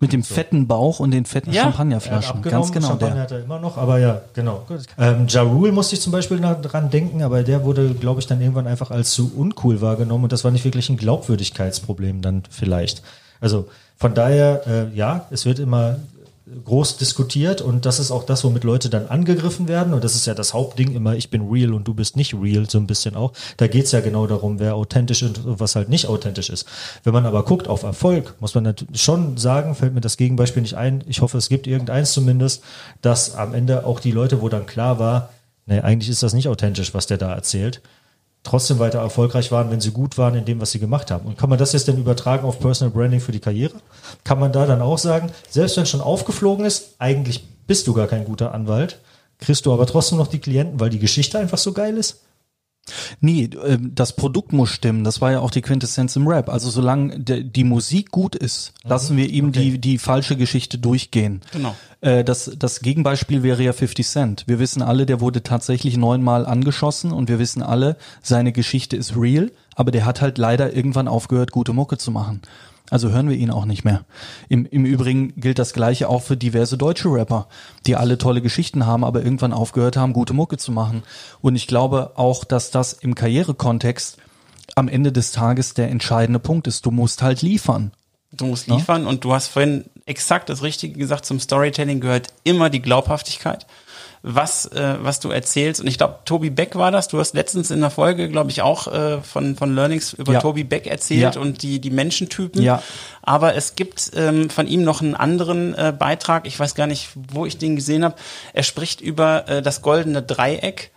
Mit dem so. fetten Bauch und den fetten ja, Champagnerflaschen. Ganz genau. Champagner der. hat er immer noch, aber ja, genau. Ähm, ja Rule musste ich zum Beispiel dran denken, aber der wurde, glaube ich, dann irgendwann einfach als zu uncool wahrgenommen und das war nicht wirklich ein Glaubwürdigkeitsproblem dann vielleicht. Also von daher, äh, ja, es wird immer groß diskutiert und das ist auch das, womit Leute dann angegriffen werden und das ist ja das Hauptding immer, ich bin real und du bist nicht real, so ein bisschen auch. Da geht's ja genau darum, wer authentisch ist und was halt nicht authentisch ist. Wenn man aber guckt auf Erfolg, muss man natürlich schon sagen, fällt mir das Gegenbeispiel nicht ein, ich hoffe, es gibt irgendeins zumindest, dass am Ende auch die Leute, wo dann klar war, nee, eigentlich ist das nicht authentisch, was der da erzählt, trotzdem weiter erfolgreich waren, wenn sie gut waren in dem, was sie gemacht haben. Und kann man das jetzt denn übertragen auf Personal Branding für die Karriere? Kann man da dann auch sagen, selbst wenn schon aufgeflogen ist, eigentlich bist du gar kein guter Anwalt, kriegst du aber trotzdem noch die Klienten, weil die Geschichte einfach so geil ist? Nee, ähm, das Produkt muss stimmen. Das war ja auch die Quintessenz im Rap. Also solange die Musik gut ist, mhm. lassen wir ihm okay. die, die falsche Geschichte durchgehen. Genau. Äh, das, das Gegenbeispiel wäre ja 50 Cent. Wir wissen alle, der wurde tatsächlich neunmal angeschossen und wir wissen alle, seine Geschichte ist real, aber der hat halt leider irgendwann aufgehört, gute Mucke zu machen. Also hören wir ihn auch nicht mehr. Im, Im Übrigen gilt das Gleiche auch für diverse deutsche Rapper, die alle tolle Geschichten haben, aber irgendwann aufgehört haben, gute Mucke zu machen. Und ich glaube auch, dass das im Karrierekontext am Ende des Tages der entscheidende Punkt ist. Du musst halt liefern. Du musst liefern ja? und du hast vorhin exakt das Richtige gesagt, zum Storytelling gehört immer die Glaubhaftigkeit. Was, äh, was du erzählst. Und ich glaube, Tobi Beck war das. Du hast letztens in der Folge, glaube ich, auch äh, von, von Learnings über Ja. Tobi Beck erzählt Ja. und die, die Menschentypen. Ja. Aber es gibt ähm, von ihm noch einen anderen äh, Beitrag. Ich weiß gar nicht, wo ich den gesehen habe. Er spricht über äh, das goldene Dreieck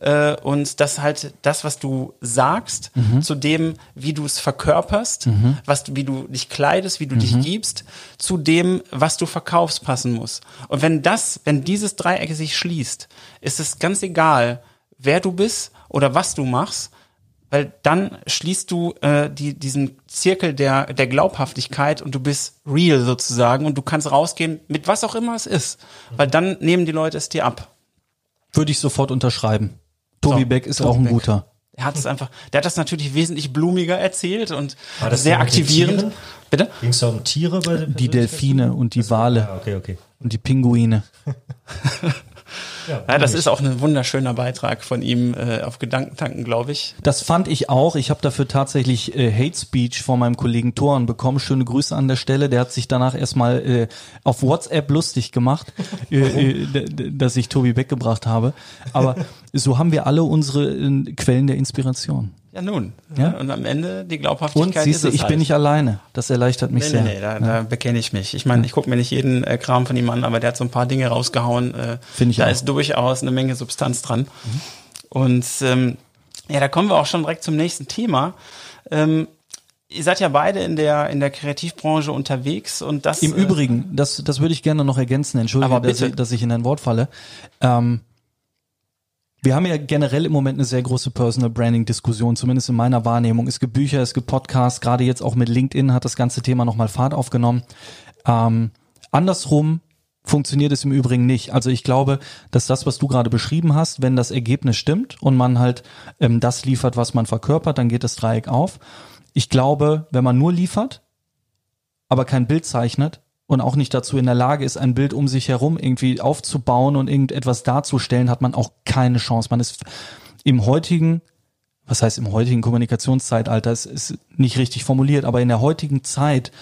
äh, und das halt das, was du sagst, zu dem, wie du es verkörperst, was du, wie du dich kleidest, wie du dich gibst, zu dem, was du verkaufst, passen muss. Und wenn das, wenn dieses Dreieck sich schließt, ist es ganz egal, wer du bist oder was du machst, weil dann schließt du äh, die, diesen Zirkel der, der Glaubhaftigkeit und du bist real sozusagen und du kannst rausgehen mit was auch immer es ist, weil dann nehmen die Leute es dir ab. Würde ich sofort unterschreiben. Tobi So, Beck ist Tobi auch ein Beck. guter. Er hat es einfach, der hat das natürlich wesentlich blumiger erzählt und War das sehr aktivierend. Bitte? Ging es da um Tiere bei Die Delfine und die Wale Ja, okay, okay. und die Pinguine. Ja, das ist auch ein wunderschöner Beitrag von ihm äh, auf Gedankentanken, glaube ich. Das fand ich auch. Ich habe dafür tatsächlich äh, Hate Speech von meinem Kollegen Thoran bekommen. Schöne Grüße an der Stelle. Der hat sich danach erstmal äh, auf WhatsApp lustig gemacht, äh, äh, dass ich Tobi weggebracht habe. Aber so haben wir alle unsere äh, Quellen der Inspiration. Ja, nun. Ja. Und am Ende die Und Glaubhaftigkeit siehst du, ich halt. bin nicht alleine. Das erleichtert mich Nee, sehr. nee, nee, da, da bekenne ich mich. Ich meine, ich gucke mir nicht jeden äh, Kram von ihm an, aber der hat so ein paar Dinge rausgehauen. Äh, Find ich da auch. ist durchaus eine Menge Substanz dran. Und ähm, ja, da kommen wir auch schon direkt zum nächsten Thema. Ähm, ihr seid ja beide in der in der Kreativbranche unterwegs und das Im äh, Übrigen, das, das würde ich gerne noch ergänzen, entschuldige, dass ich, dass ich in ein Wort falle. Ähm, wir haben ja generell im Moment eine sehr große Personal Branding Diskussion, zumindest in meiner Wahrnehmung. Es gibt Bücher, es gibt Podcasts, gerade jetzt auch mit LinkedIn hat das ganze Thema nochmal Fahrt aufgenommen. Ähm, andersrum funktioniert es im Übrigen nicht. Also ich glaube, dass das, was du gerade beschrieben hast, wenn das Ergebnis stimmt und man halt ähm, das liefert, was man verkörpert, dann geht das Dreieck auf. Ich glaube, wenn man nur liefert, aber kein Bild zeichnet und auch nicht dazu in der Lage ist, ein Bild um sich herum irgendwie aufzubauen und irgendetwas darzustellen, hat man auch keine Chance. Man ist im heutigen, was heißt im heutigen Kommunikationszeitalter, es ist nicht richtig formuliert, aber in der heutigen Zeit,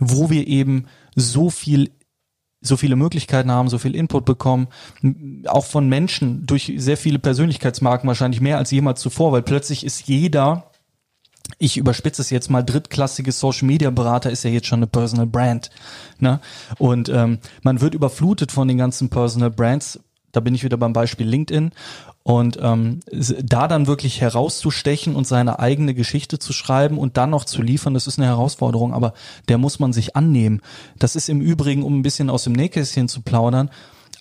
wo wir eben so viel so viele Möglichkeiten haben, so viel Input bekommen, auch von Menschen durch sehr viele Persönlichkeitsmarken wahrscheinlich mehr als jemals zuvor, weil plötzlich ist jeder ich überspitze es jetzt mal, drittklassige Social Media Berater ist ja jetzt schon eine Personal Brand. Ne? Und ähm, man wird überflutet von den ganzen Personal Brands. Da bin ich wieder beim Beispiel LinkedIn. Und ähm, da dann wirklich herauszustechen und seine eigene Geschichte zu schreiben und dann noch zu liefern, das ist eine Herausforderung, aber der muss man sich annehmen. Das ist im Übrigen, um ein bisschen aus dem Nähkästchen zu plaudern,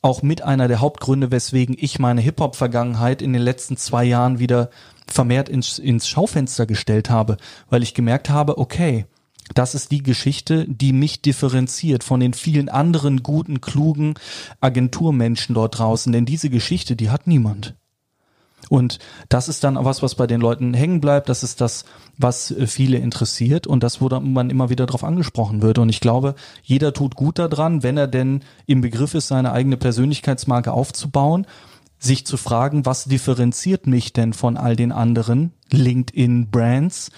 auch mit einer der Hauptgründe, weswegen ich meine Hip-Hop-Vergangenheit in den letzten zwei Jahren wieder vermehrt ins, ins Schaufenster gestellt habe, weil ich gemerkt habe, okay, das ist die Geschichte, die mich differenziert von den vielen anderen guten, klugen Agenturmenschen dort draußen, denn diese Geschichte, die hat niemand. Und das ist dann was, was bei den Leuten hängen bleibt. Das ist das, was äh, viele interessiert und das, wo man immer wieder darauf angesprochen wird. Und ich glaube, jeder tut gut daran, wenn er denn im Begriff ist, seine eigene Persönlichkeitsmarke aufzubauen, sich zu fragen, was differenziert mich denn von all den anderen LinkedIn-Brands?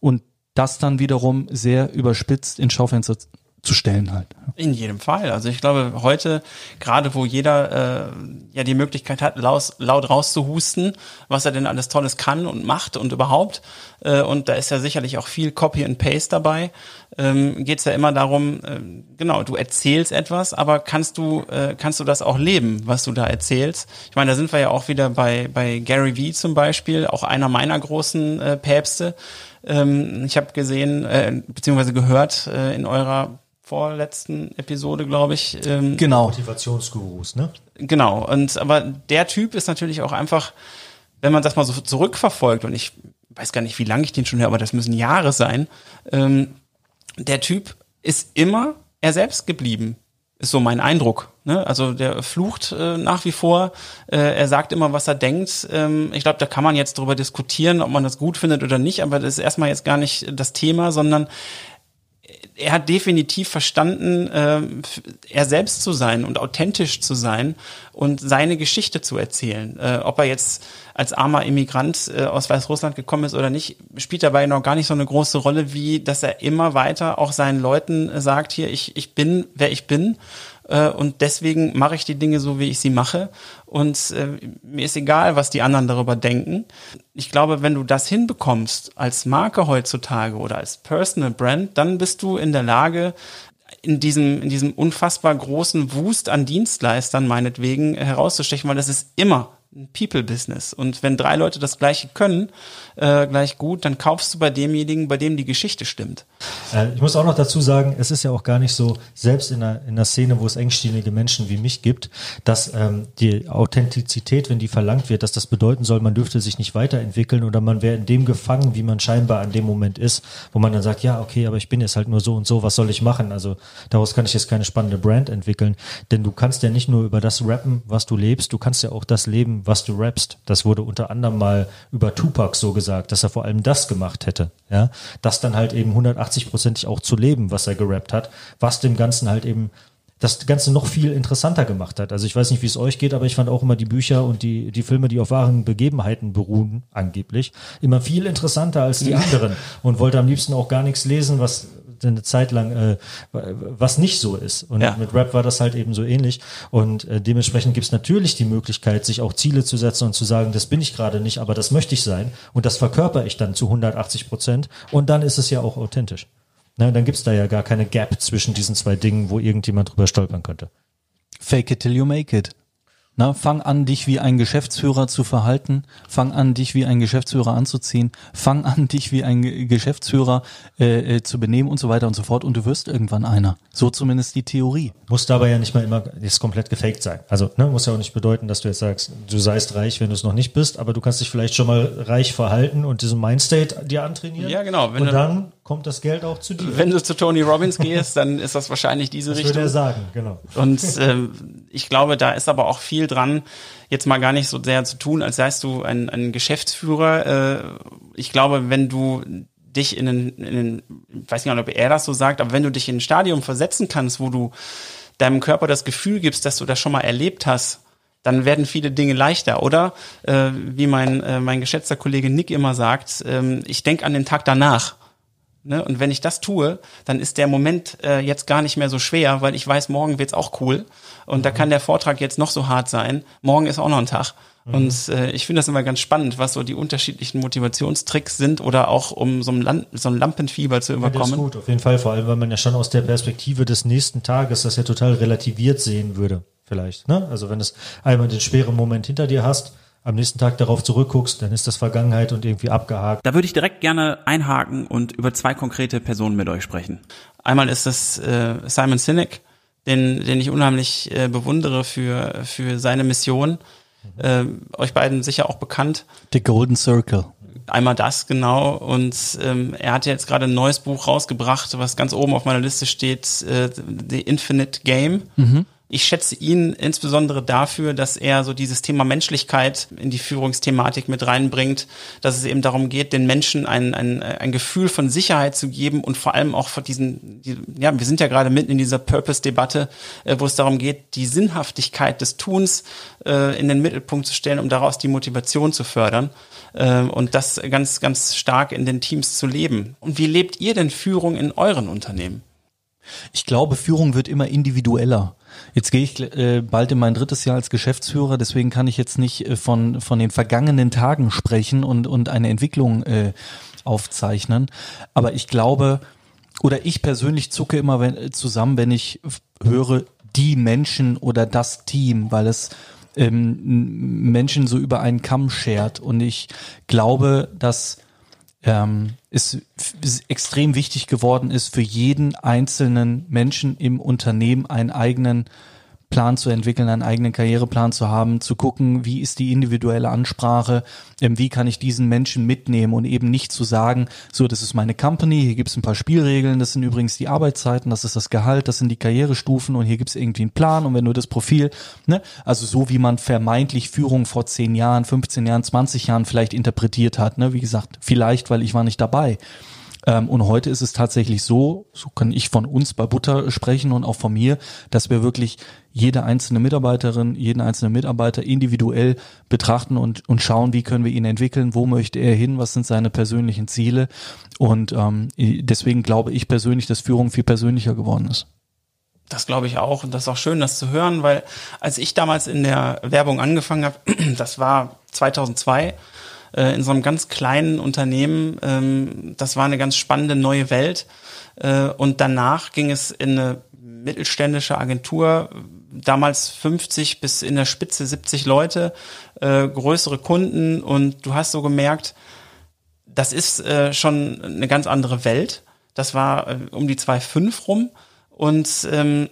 Und das dann wiederum sehr überspitzt ins Schaufenster zu stellen halt. In jedem Fall. Also ich glaube, heute, gerade wo jeder äh, ja die Möglichkeit hat, laut, laut rauszuhusten, was er denn alles Tolles kann und macht und überhaupt, äh, und da ist ja sicherlich auch viel Copy and Paste dabei, ähm, geht es ja immer darum, äh, genau, du erzählst etwas, aber kannst du, äh, kannst du das auch leben, was du da erzählst? Ich meine, da sind wir ja auch wieder bei, bei Gary Vee zum Beispiel, auch einer meiner großen äh, Päpste. Ähm, ich habe gesehen, äh, beziehungsweise gehört äh, in eurer vorletzten Episode, glaube ich. Ähm, Genau. Motivationsgurus, ne? Genau. Und aber der Typ ist natürlich auch einfach, wenn man das mal so zurückverfolgt, und ich weiß gar nicht, wie lange ich den schon höre, aber das müssen Jahre sein, ähm, der Typ ist immer er selbst geblieben. Ist so mein Eindruck. Ne? Also der flucht äh, nach wie vor. Äh, er sagt immer, was er denkt. Ähm, ich glaube, da kann man jetzt drüber diskutieren, ob man das gut findet oder nicht. Aber das ist erstmal jetzt gar nicht das Thema, sondern er hat definitiv verstanden, äh, er selbst zu sein und authentisch zu sein und seine Geschichte zu erzählen. Äh, ob er jetzt als armer Immigrant äh, aus Weißrussland gekommen ist oder nicht, spielt dabei noch gar nicht so eine große Rolle, wie dass er immer weiter auch seinen Leuten sagt, hier, ich, ich bin, wer ich bin äh, und deswegen mache ich die Dinge so, wie ich sie mache und äh, mir ist egal, was die anderen darüber denken. Ich glaube, wenn du das hinbekommst als Marke heutzutage oder als Personal Brand, dann bist du in der Lage, in diesem, in diesem unfassbar großen Wust an Dienstleistern meinetwegen herauszustechen, weil das ist immer ein People-Business. Und wenn drei Leute das Gleiche können, äh, gleich gut, dann kaufst du bei demjenigen, bei dem die Geschichte stimmt. Äh, ich muss auch noch dazu sagen, es ist ja auch gar nicht so, selbst in einer, in einer Szene, wo es engständige Menschen wie mich gibt, dass ähm, die Authentizität, wenn die verlangt wird, dass das bedeuten soll, man dürfte sich nicht weiterentwickeln oder man wäre in dem gefangen, wie man scheinbar an dem Moment ist, wo man dann sagt, ja, okay, aber ich bin jetzt halt nur so und so, was soll ich machen? Also daraus kann ich jetzt keine spannende Brand entwickeln, denn du kannst ja nicht nur über das rappen, was du lebst, du kannst ja auch das leben, was du rappst. Das wurde unter anderem mal über Tupac so gesagt, dass er vor allem das gemacht hätte. Ja, das dann halt eben 180-prozentig auch zu leben, was er gerappt hat, was dem Ganzen halt eben das Ganze noch viel interessanter gemacht hat. Also ich weiß nicht, wie es euch geht, aber ich fand auch immer die Bücher und die, die Filme, die auf wahren Begebenheiten beruhen, angeblich, immer viel interessanter als die anderen und wollte am liebsten auch gar nichts lesen, was eine Zeit lang, äh, was nicht so ist. Und ja. mit Rap war das halt eben so ähnlich. Und äh, dementsprechend gibt es natürlich die Möglichkeit, sich auch Ziele zu setzen und zu sagen, das bin ich gerade nicht, aber das möchte ich sein. Und das verkörper ich dann zu 180 Prozent. Und dann ist es ja auch authentisch. Na, dann gibt's da ja gar keine Gap zwischen diesen zwei Dingen, wo irgendjemand drüber stolpern könnte. Fake it till you make it. Na, fang an, dich wie ein Geschäftsführer zu verhalten. Fang an, dich wie ein Geschäftsführer anzuziehen. Fang an, dich wie ein Geschäftsführer äh, äh, zu benehmen und so weiter und so fort. Und du wirst irgendwann einer. So zumindest die Theorie. Muss dabei ja nicht mal immer jetzt komplett gefaked sein. Also ne, muss ja auch nicht bedeuten, dass du jetzt sagst, du seist reich, wenn du es noch nicht bist, aber du kannst dich vielleicht schon mal reich verhalten und diesen Mindstate dir antrainieren. Ja, genau. Wenn und dann kommt das Geld auch zu dir. Wenn du zu Tony Robbins gehst, dann ist das wahrscheinlich diese das Richtung. Würde er sagen, genau. Und ähm, ich glaube, da ist aber auch viel dran, jetzt mal gar nicht so sehr zu tun, als seist du ein, ein Geschäftsführer. Äh, ich glaube, wenn du dich in einen, in einen, ich weiß nicht, ob er das so sagt, aber wenn du dich in ein Stadium versetzen kannst, wo du deinem Körper das Gefühl gibst, dass du das schon mal erlebt hast, dann werden viele Dinge leichter. Oder äh, wie mein, äh, mein geschätzter Kollege Nick immer sagt, ähm, ich denke an den Tag danach. Ne? Und wenn ich das tue, dann ist der Moment äh, jetzt gar nicht mehr so schwer, weil ich weiß, morgen wird's auch cool. Und mhm. da kann der Vortrag jetzt noch so hart sein. Morgen ist auch noch ein Tag. Mhm. Und äh, ich finde das immer ganz spannend, was so die unterschiedlichen Motivationstricks sind oder auch um so ein, Land, so ein Lampenfieber zu überkommen. Ja, das ist gut, auf jeden Fall. Vor allem, weil man ja schon aus der Perspektive des nächsten Tages das ja total relativiert sehen würde. Vielleicht. Ne? Also wenn es einmal den schweren Moment hinter dir hast, am nächsten Tag darauf zurückguckst, dann ist das Vergangenheit und irgendwie abgehakt. Da würde ich direkt gerne einhaken und über zwei konkrete Personen mit euch sprechen. Einmal ist das äh, Simon Sinek, den, den ich unheimlich äh, bewundere für, für seine Mission. Mhm. Äh, euch beiden sicher auch bekannt. The Golden Circle. Einmal das genau und ähm, er hat jetzt gerade ein neues Buch rausgebracht, was ganz oben auf meiner Liste steht, äh, The Infinite Game. Mhm ich schätze ihn insbesondere dafür, dass er so dieses Thema Menschlichkeit in die Führungsthematik mit reinbringt, dass es eben darum geht, den Menschen ein, ein, ein Gefühl von Sicherheit zu geben und vor allem auch von diesen, die, ja, wir sind ja gerade mitten in dieser Purpose-Debatte, äh, wo es darum geht, die Sinnhaftigkeit des Tuns äh, in den Mittelpunkt zu stellen, um daraus die Motivation zu fördern äh, und das ganz, ganz stark in den Teams zu leben. Und wie lebt ihr denn Führung in euren Unternehmen? Ich glaube, Führung wird immer individueller. Jetzt gehe ich äh, bald in mein drittes Jahr als Geschäftsführer, deswegen kann ich jetzt nicht äh, von, von den vergangenen Tagen sprechen und, und eine Entwicklung äh, aufzeichnen. Aber ich glaube, oder ich persönlich zucke immer wenn, äh, zusammen, wenn ich höre, die Menschen oder das Team, weil es ähm, Menschen so über einen Kamm schert. Und ich glaube, dass ähm, ist, ist extrem wichtig geworden ist, für jeden einzelnen Menschen im Unternehmen einen eigenen Plan zu entwickeln, einen eigenen Karriereplan zu haben, zu gucken, wie ist die individuelle Ansprache, ähm, wie kann ich diesen Menschen mitnehmen und eben nicht zu sagen, so, das ist meine Company, hier gibt es ein paar Spielregeln, das sind übrigens die Arbeitszeiten, das ist das Gehalt, das sind die Karrierestufen und hier gibt es irgendwie einen Plan und wenn du das Profil, ne, also so wie man vermeintlich Führung vor 10 Jahren, 15 Jahren, 20 Jahren vielleicht interpretiert hat, ne, wie gesagt, vielleicht, weil ich war nicht dabei. Ähm, und heute ist es tatsächlich so, so kann ich von uns bei Butter sprechen und auch von mir, dass wir wirklich jede einzelne Mitarbeiterin, jeden einzelnen Mitarbeiter individuell betrachten und, und schauen, wie können wir ihn entwickeln, wo möchte er hin, was sind seine persönlichen Ziele. Und ähm, deswegen glaube ich persönlich, dass Führung viel persönlicher geworden ist. Das glaube ich auch und das ist auch schön, das zu hören, weil als ich damals in der Werbung angefangen habe, das war 2002, äh, in so einem ganz kleinen Unternehmen, ähm, das war eine ganz spannende neue Welt. Äh, und danach ging es in eine mittelständische Agentur, damals 50 bis in der Spitze 70 Leute, äh, größere Kunden. Und du hast so gemerkt, das ist äh, schon eine ganz andere Welt. Das war äh, um die 2,5 rum. Und ähm,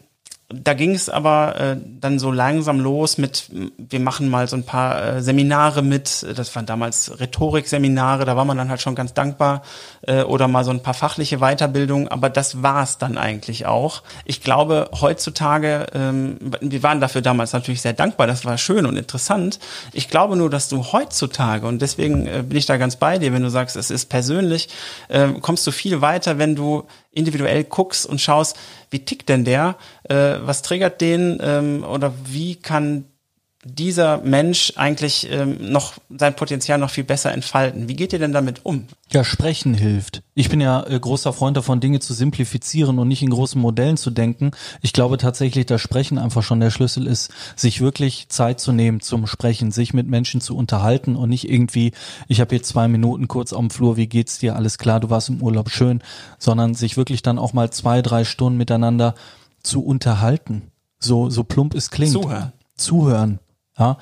da ging es aber äh, dann so langsam los mit, wir machen mal so ein paar äh, Seminare mit, das waren damals Rhetorikseminare, da war man dann halt schon ganz dankbar, äh, oder mal so ein paar fachliche Weiterbildungen, aber das war es dann eigentlich auch. Ich glaube, heutzutage, ähm, wir waren dafür damals natürlich sehr dankbar, das war schön und interessant. Ich glaube nur, dass du heutzutage, und deswegen äh, bin ich da ganz bei dir, wenn du sagst, es ist persönlich, äh, kommst du viel weiter, wenn du individuell guckst und schaust, wie tickt denn der, äh, was triggert den? Ähm, oder wie kann dieser Mensch eigentlich ähm, noch sein Potenzial noch viel besser entfalten? Wie geht ihr denn damit um? Ja, sprechen hilft. Ich bin ja äh, großer Freund davon, Dinge zu simplifizieren und nicht in großen Modellen zu denken. Ich glaube tatsächlich, dass Sprechen einfach schon der Schlüssel ist, sich wirklich Zeit zu nehmen zum Sprechen, sich mit Menschen zu unterhalten und nicht irgendwie, ich habe jetzt zwei Minuten kurz am Flur, wie geht's dir, alles klar, du warst im Urlaub, schön, sondern sich wirklich dann auch mal zwei, drei Stunden miteinander zu unterhalten. So, so plump es klingt. Zuhören. Zuhören. Ja.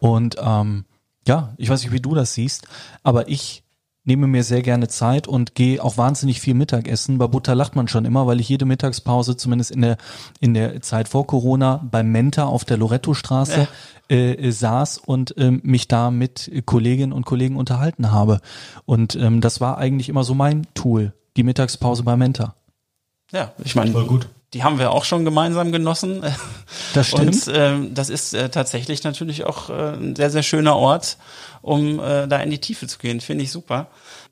Und ähm, ja, ich weiß nicht, wie du das siehst, aber ich nehme mir sehr gerne Zeit und gehe auch wahnsinnig viel Mittagessen. Bei Butter lacht man schon immer, weil ich jede Mittagspause, zumindest in der, in der Zeit vor Corona, beim Menta auf der Loretto-Straße ja. äh, saß und äh, mich da mit Kolleginnen und Kollegen unterhalten habe. Und ähm, das war eigentlich immer so mein Tool, die Mittagspause bei Menta. Ja, ich meine, voll gut die haben wir auch schon gemeinsam genossen. Das stimmt. Und äh, das ist äh, tatsächlich natürlich auch äh, ein sehr, sehr schöner Ort, um äh, da in die Tiefe zu gehen. Finde ich super.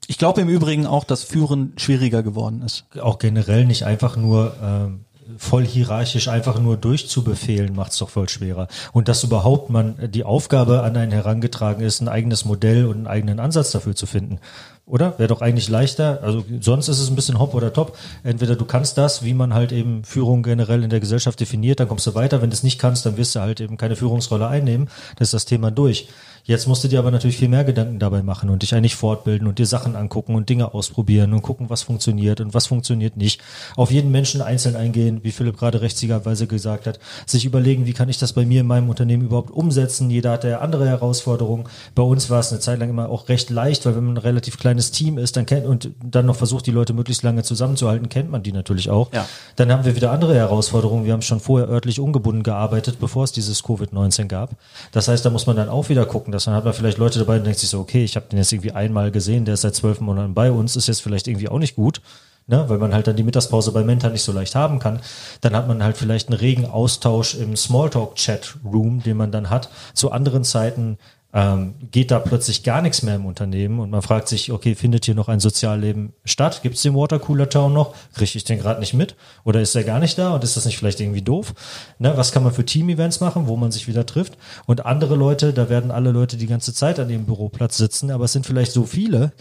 Ich glaube im Übrigen auch, dass Führen schwieriger geworden ist. Auch generell nicht einfach nur ähm, voll hierarchisch einfach nur durchzubefehlen, macht es doch voll schwerer. Und dass überhaupt man die Aufgabe an einen herangetragen ist, ein eigenes Modell und einen eigenen Ansatz dafür zu finden. Oder? Wäre doch eigentlich leichter. Also sonst ist es ein bisschen hopp oder top. Entweder du kannst das, wie man halt eben Führung generell in der Gesellschaft definiert, dann kommst du weiter. Wenn du es nicht kannst, dann wirst du halt eben keine Führungsrolle einnehmen. Das ist das Thema durch. Jetzt musst du dir aber natürlich viel mehr Gedanken dabei machen und dich eigentlich fortbilden und dir Sachen angucken und Dinge ausprobieren und gucken, was funktioniert und was funktioniert nicht. Auf jeden Menschen einzeln eingehen, wie Philipp gerade rechtssicherweise gesagt hat, sich überlegen, wie kann ich das bei mir in meinem Unternehmen überhaupt umsetzen. Jeder hat ja andere Herausforderungen. Bei uns war es eine Zeit lang immer auch recht leicht, weil wenn man ein relativ kleines Team ist, dann kennt und dann noch versucht, die Leute möglichst lange zusammenzuhalten, kennt man die natürlich auch. Ja. Dann haben wir wieder andere Herausforderungen. Wir haben schon vorher örtlich ungebunden gearbeitet, bevor es dieses Covid-19 gab. Das heißt, da muss man dann auch wieder gucken, dass dann hat man vielleicht Leute dabei und denkt sich so, okay, ich habe den jetzt irgendwie einmal gesehen, der ist seit zwölf Monaten bei uns, ist jetzt vielleicht irgendwie auch nicht gut. Ne, weil man halt dann die Mittagspause bei Menta nicht so leicht haben kann, dann hat man halt vielleicht einen regen Austausch im Smalltalk-Chat-Room, den man dann hat, zu anderen Zeiten, ähm, geht da plötzlich gar nichts mehr im Unternehmen und man fragt sich, okay, findet hier noch ein Sozialleben statt? Gibt es den Watercooler Town noch? Kriege ich den gerade nicht mit? Oder ist er gar nicht da und ist das nicht vielleicht irgendwie doof? Ne, was kann man für Team-Events machen, wo man sich wieder trifft? Und andere Leute, da werden alle Leute die ganze Zeit an ihrem Büroplatz sitzen, aber es sind vielleicht so viele,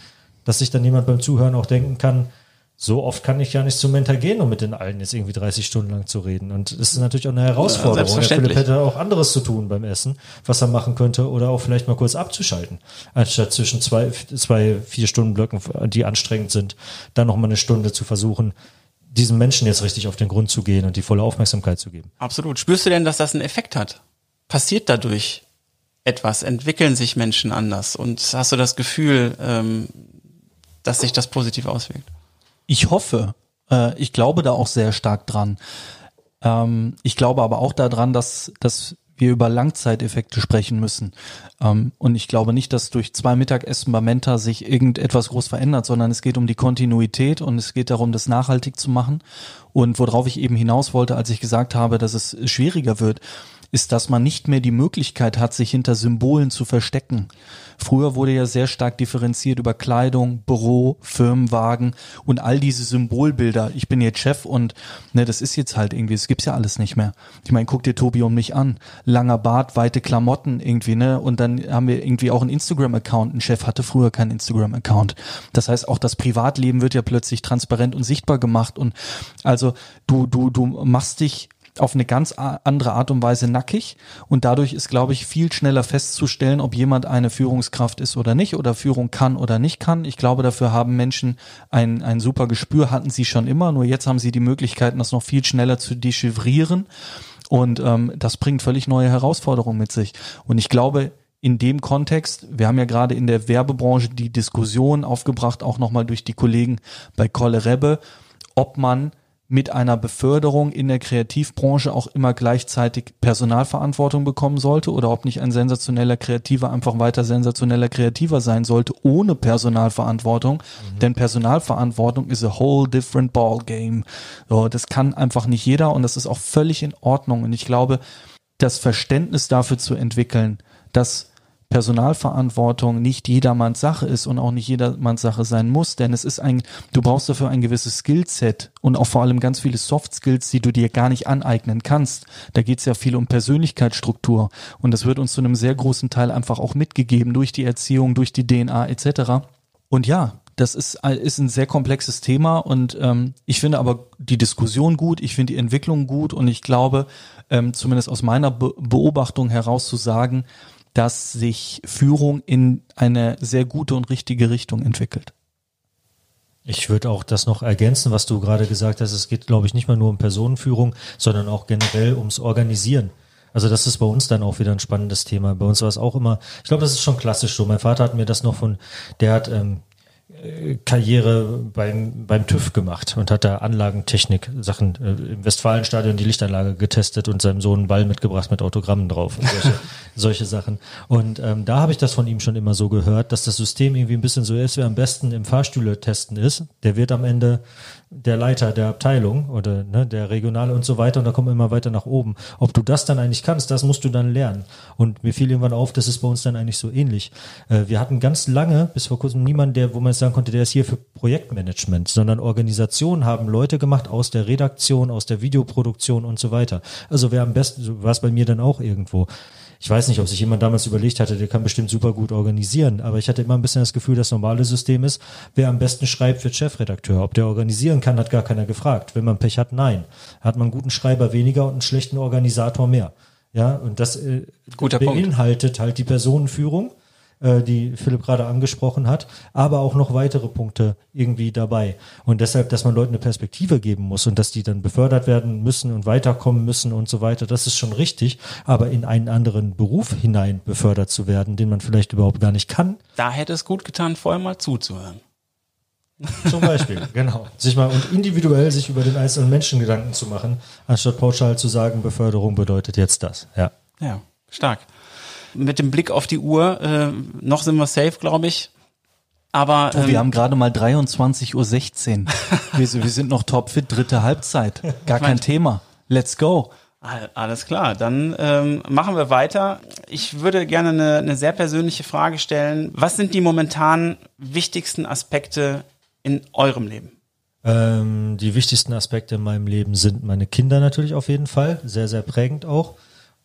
dass sich dann jemand beim Zuhören auch denken kann, so oft kann ich ja nicht zum Mentor gehen, um mit den allen jetzt irgendwie 30 Stunden lang zu reden. Und es ist natürlich auch eine Herausforderung. Ja, Philipp hätte auch anderes zu tun beim Essen, was er machen könnte, oder auch vielleicht mal kurz abzuschalten. Anstatt zwischen zwei, zwei vier Stunden Blöcken, die anstrengend sind, dann noch mal eine Stunde zu versuchen, diesem Menschen jetzt richtig auf den Grund zu gehen und die volle Aufmerksamkeit zu geben. Absolut. Spürst du denn, dass das einen Effekt hat? Passiert dadurch etwas? Entwickeln sich Menschen anders? Und hast du das Gefühl, ähm, dass sich das positiv auswirkt? Ich hoffe, äh, ich glaube da auch sehr stark dran. Ähm, ich glaube aber auch daran, dass, dass wir über Langzeiteffekte sprechen müssen. Ähm, und ich glaube nicht, dass durch zwei Mittagessen bei Menta sich irgendetwas groß verändert, sondern es geht um die Kontinuität und es geht darum, das nachhaltig zu machen. Und worauf ich eben hinaus wollte, als ich gesagt habe, dass es schwieriger wird, ist, dass man nicht mehr die Möglichkeit hat, sich hinter Symbolen zu verstecken. Früher wurde ja sehr stark differenziert über Kleidung, Büro, Firmenwagen und all diese Symbolbilder. Ich bin jetzt Chef und ne, das ist jetzt halt irgendwie, das gibt's ja alles nicht mehr. Ich meine, guck dir Tobi und mich an. Langer Bart, weite Klamotten irgendwie, ne? Und dann haben wir irgendwie auch einen Instagram-Account. Ein Chef hatte früher keinen Instagram-Account. Das heißt, auch das Privatleben wird ja plötzlich transparent und sichtbar gemacht. Und also du, du, du machst dich auf eine ganz andere Art und Weise nackig und dadurch ist, glaube ich, viel schneller festzustellen, ob jemand eine Führungskraft ist oder nicht oder Führung kann oder nicht kann. Ich glaube, dafür haben Menschen ein, ein super Gespür, hatten sie schon immer, nur jetzt haben sie die Möglichkeiten, das noch viel schneller zu dechiffrieren und ähm, das bringt völlig neue Herausforderungen mit sich. Und ich glaube, in dem Kontext, wir haben ja gerade in der Werbebranche die Diskussion aufgebracht, auch nochmal durch die Kollegen bei Kolle Rebbe, ob man mit einer Beförderung in der Kreativbranche auch immer gleichzeitig Personalverantwortung bekommen sollte oder ob nicht ein sensationeller Kreativer einfach weiter sensationeller Kreativer sein sollte ohne Personalverantwortung. Mhm. Denn Personalverantwortung ist a whole different ball game. So, das kann einfach nicht jeder und das ist auch völlig in Ordnung. Und ich glaube, das Verständnis dafür zu entwickeln, dass Personalverantwortung nicht jedermanns Sache ist und auch nicht jedermanns Sache sein muss, denn es ist ein, du brauchst dafür ein gewisses Skillset und auch vor allem ganz viele Soft Skills, die du dir gar nicht aneignen kannst. Da geht es ja viel um Persönlichkeitsstruktur und das wird uns zu einem sehr großen Teil einfach auch mitgegeben durch die Erziehung, durch die DNA etc. Und ja, das ist, ist ein sehr komplexes Thema und ähm, ich finde aber die Diskussion gut, ich finde die Entwicklung gut und ich glaube, ähm, zumindest aus meiner Be Beobachtung heraus zu sagen, dass sich Führung in eine sehr gute und richtige Richtung entwickelt. Ich würde auch das noch ergänzen, was du gerade gesagt hast. Es geht, glaube ich, nicht mal nur um Personenführung, sondern auch generell ums Organisieren. Also das ist bei uns dann auch wieder ein spannendes Thema. Bei uns war es auch immer, ich glaube, das ist schon klassisch so. Mein Vater hat mir das noch von, der hat ähm, Karriere beim, beim TÜV gemacht und hat da Anlagentechnik Sachen äh, im Westfalenstadion die Lichtanlage getestet und seinem Sohn einen Ball mitgebracht mit Autogrammen drauf und solche, solche Sachen. Und ähm, da habe ich das von ihm schon immer so gehört, dass das System irgendwie ein bisschen so ist, wer am besten im Fahrstühle testen ist, der wird am Ende der Leiter der Abteilung oder ne, der Regionale und so weiter und da kommen wir immer weiter nach oben. Ob du das dann eigentlich kannst, das musst du dann lernen. Und mir fiel irgendwann auf, das ist bei uns dann eigentlich so ähnlich. Äh, wir hatten ganz lange, bis vor kurzem, niemanden, der, wo man sagen konnte, der ist hier für Projektmanagement, sondern Organisationen haben Leute gemacht aus der Redaktion, aus der Videoproduktion und so weiter. Also wer am besten, war es bei mir dann auch irgendwo ich weiß nicht, ob sich jemand damals überlegt hatte, der kann bestimmt super gut organisieren, aber ich hatte immer ein bisschen das Gefühl, das normale System ist, wer am besten schreibt, wird Chefredakteur. Ob der organisieren kann, hat gar keiner gefragt. Wenn man Pech hat, nein. Hat man einen guten Schreiber weniger und einen schlechten Organisator mehr. Ja, und das äh, beinhaltet Punkt. halt die Personenführung äh, die Philipp gerade angesprochen hat, aber auch noch weitere Punkte irgendwie dabei. Und deshalb, dass man Leuten eine Perspektive geben muss und dass die dann befördert werden müssen und weiterkommen müssen und so weiter, das ist schon richtig. Aber in einen anderen Beruf hinein befördert zu werden, den man vielleicht überhaupt gar nicht kann. Da hätte es gut getan, vorher mal zuzuhören. Zum Beispiel, genau. Sich mal und individuell sich über den einzelnen Menschen Gedanken zu machen, anstatt pauschal zu sagen, Beförderung bedeutet jetzt das. Ja. Ja, stark mit dem Blick auf die Uhr. Äh, noch sind wir safe, glaube ich. Aber du, ähm, wir haben gerade mal 23.16 Uhr. wir, wir sind noch topfit, dritte Halbzeit. Gar kein Thema. Let's go. Alles klar, dann ähm, machen wir weiter. Ich würde gerne eine, eine sehr persönliche Frage stellen. Was sind die momentan wichtigsten Aspekte in eurem Leben? Ähm, die wichtigsten Aspekte in meinem Leben sind meine Kinder natürlich auf jeden Fall, sehr, sehr prägend auch.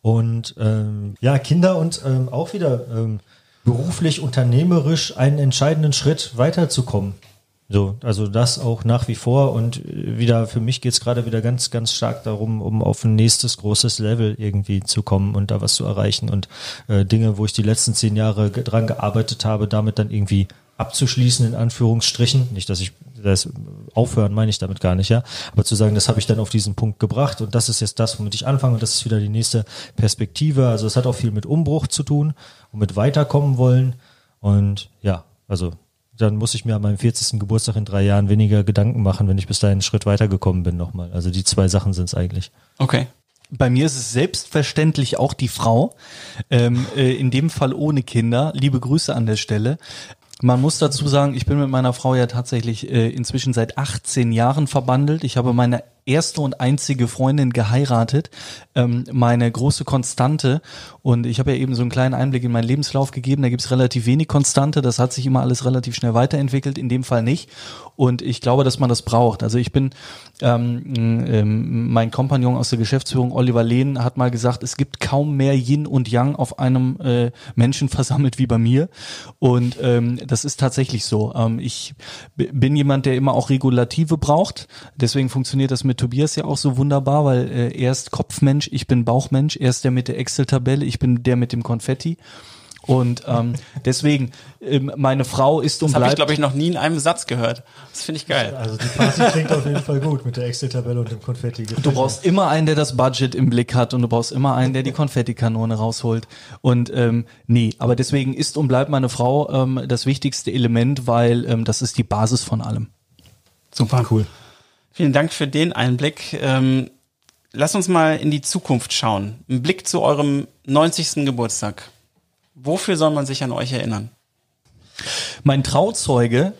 Und ähm, ja, Kinder und ähm, auch wieder ähm, beruflich, unternehmerisch einen entscheidenden Schritt weiterzukommen. So, also das auch nach wie vor und wieder für mich geht's gerade wieder ganz, ganz stark darum, um auf ein nächstes großes Level irgendwie zu kommen und da was zu erreichen und äh, Dinge, wo ich die letzten zehn Jahre dran gearbeitet habe, damit dann irgendwie abzuschließen, in Anführungsstrichen. Nicht, dass ich das aufhören, meine ich damit gar nicht, ja. Aber zu sagen, das habe ich dann auf diesen Punkt gebracht und das ist jetzt das, womit ich anfange und das ist wieder die nächste Perspektive. Also es hat auch viel mit Umbruch zu tun und mit weiterkommen wollen. Und ja, also dann muss ich mir an meinem 40. Geburtstag in drei Jahren weniger Gedanken machen, wenn ich bis dahin einen Schritt weitergekommen bin nochmal. Also die zwei Sachen sind es eigentlich. Okay. Bei mir ist es selbstverständlich auch die Frau, ähm, äh, in dem Fall ohne Kinder. Liebe Grüße an der Stelle. Man muss dazu sagen, ich bin mit meiner Frau ja tatsächlich äh, inzwischen seit 18 Jahren verbandelt. Ich habe meine erste und einzige Freundin geheiratet, ähm, meine große Konstante. Und ich habe ja eben so einen kleinen Einblick in meinen Lebenslauf gegeben. Da gibt es relativ wenig Konstante. Das hat sich immer alles relativ schnell weiterentwickelt, in dem Fall nicht. Und ich glaube, dass man das braucht. Also ich bin, ähm, ähm, mein Kompagnon aus der Geschäftsführung, Oliver Lehn, hat mal gesagt, es gibt kaum mehr Yin und Yang auf einem äh, Menschen versammelt wie bei mir. Und ähm, das ist tatsächlich so. Ähm, ich bin jemand, der immer auch Regulative braucht. Deswegen funktioniert das mit Tobias ja auch so wunderbar, weil äh, er ist Kopfmensch, ich bin Bauchmensch, er ist der mit der Excel-Tabelle, ich bin der mit dem Konfetti. Und ähm, deswegen, ähm, meine Frau ist und Das habe ich, bleibt. glaube ich, noch nie in einem Satz gehört. Das finde ich geil. Also die Party klingt auf jeden Fall gut mit der Excel-Tabelle und dem Konfetti. Du brauchst immer einen, der das Budget im Blick hat und du brauchst immer einen, der die Konfettikanone rausholt. Und ähm, nee, aber deswegen ist und bleibt meine Frau ähm, das wichtigste Element, weil ähm, das ist die Basis von allem. Super. Cool. Vielen Dank für den Einblick. Ähm, lass uns mal in die Zukunft schauen. Ein Blick zu eurem 90. Geburtstag. Wofür soll man sich an euch erinnern? Mein Trauzeuge,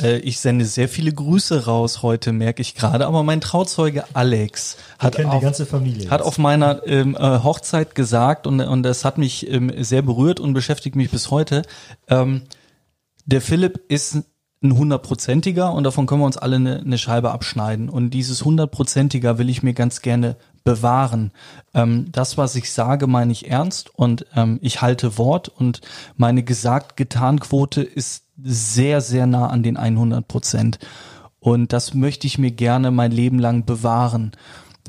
äh, ich sende sehr viele Grüße raus heute, merke ich gerade, aber mein Trauzeuge Alex hat auf, ganze Familie hat auf meiner ähm, äh, Hochzeit gesagt und, und das hat mich ähm, sehr berührt und beschäftigt mich bis heute. Ähm, der Philipp ist ein hundertprozentiger und davon können wir uns alle eine, eine Scheibe abschneiden. Und dieses hundertprozentiger will ich mir ganz gerne bewahren. Ähm, das, was ich sage, meine ich ernst und ähm, ich halte Wort und meine gesagt-getan-Quote ist sehr, sehr nah an den 100 Prozent. Und das möchte ich mir gerne mein Leben lang bewahren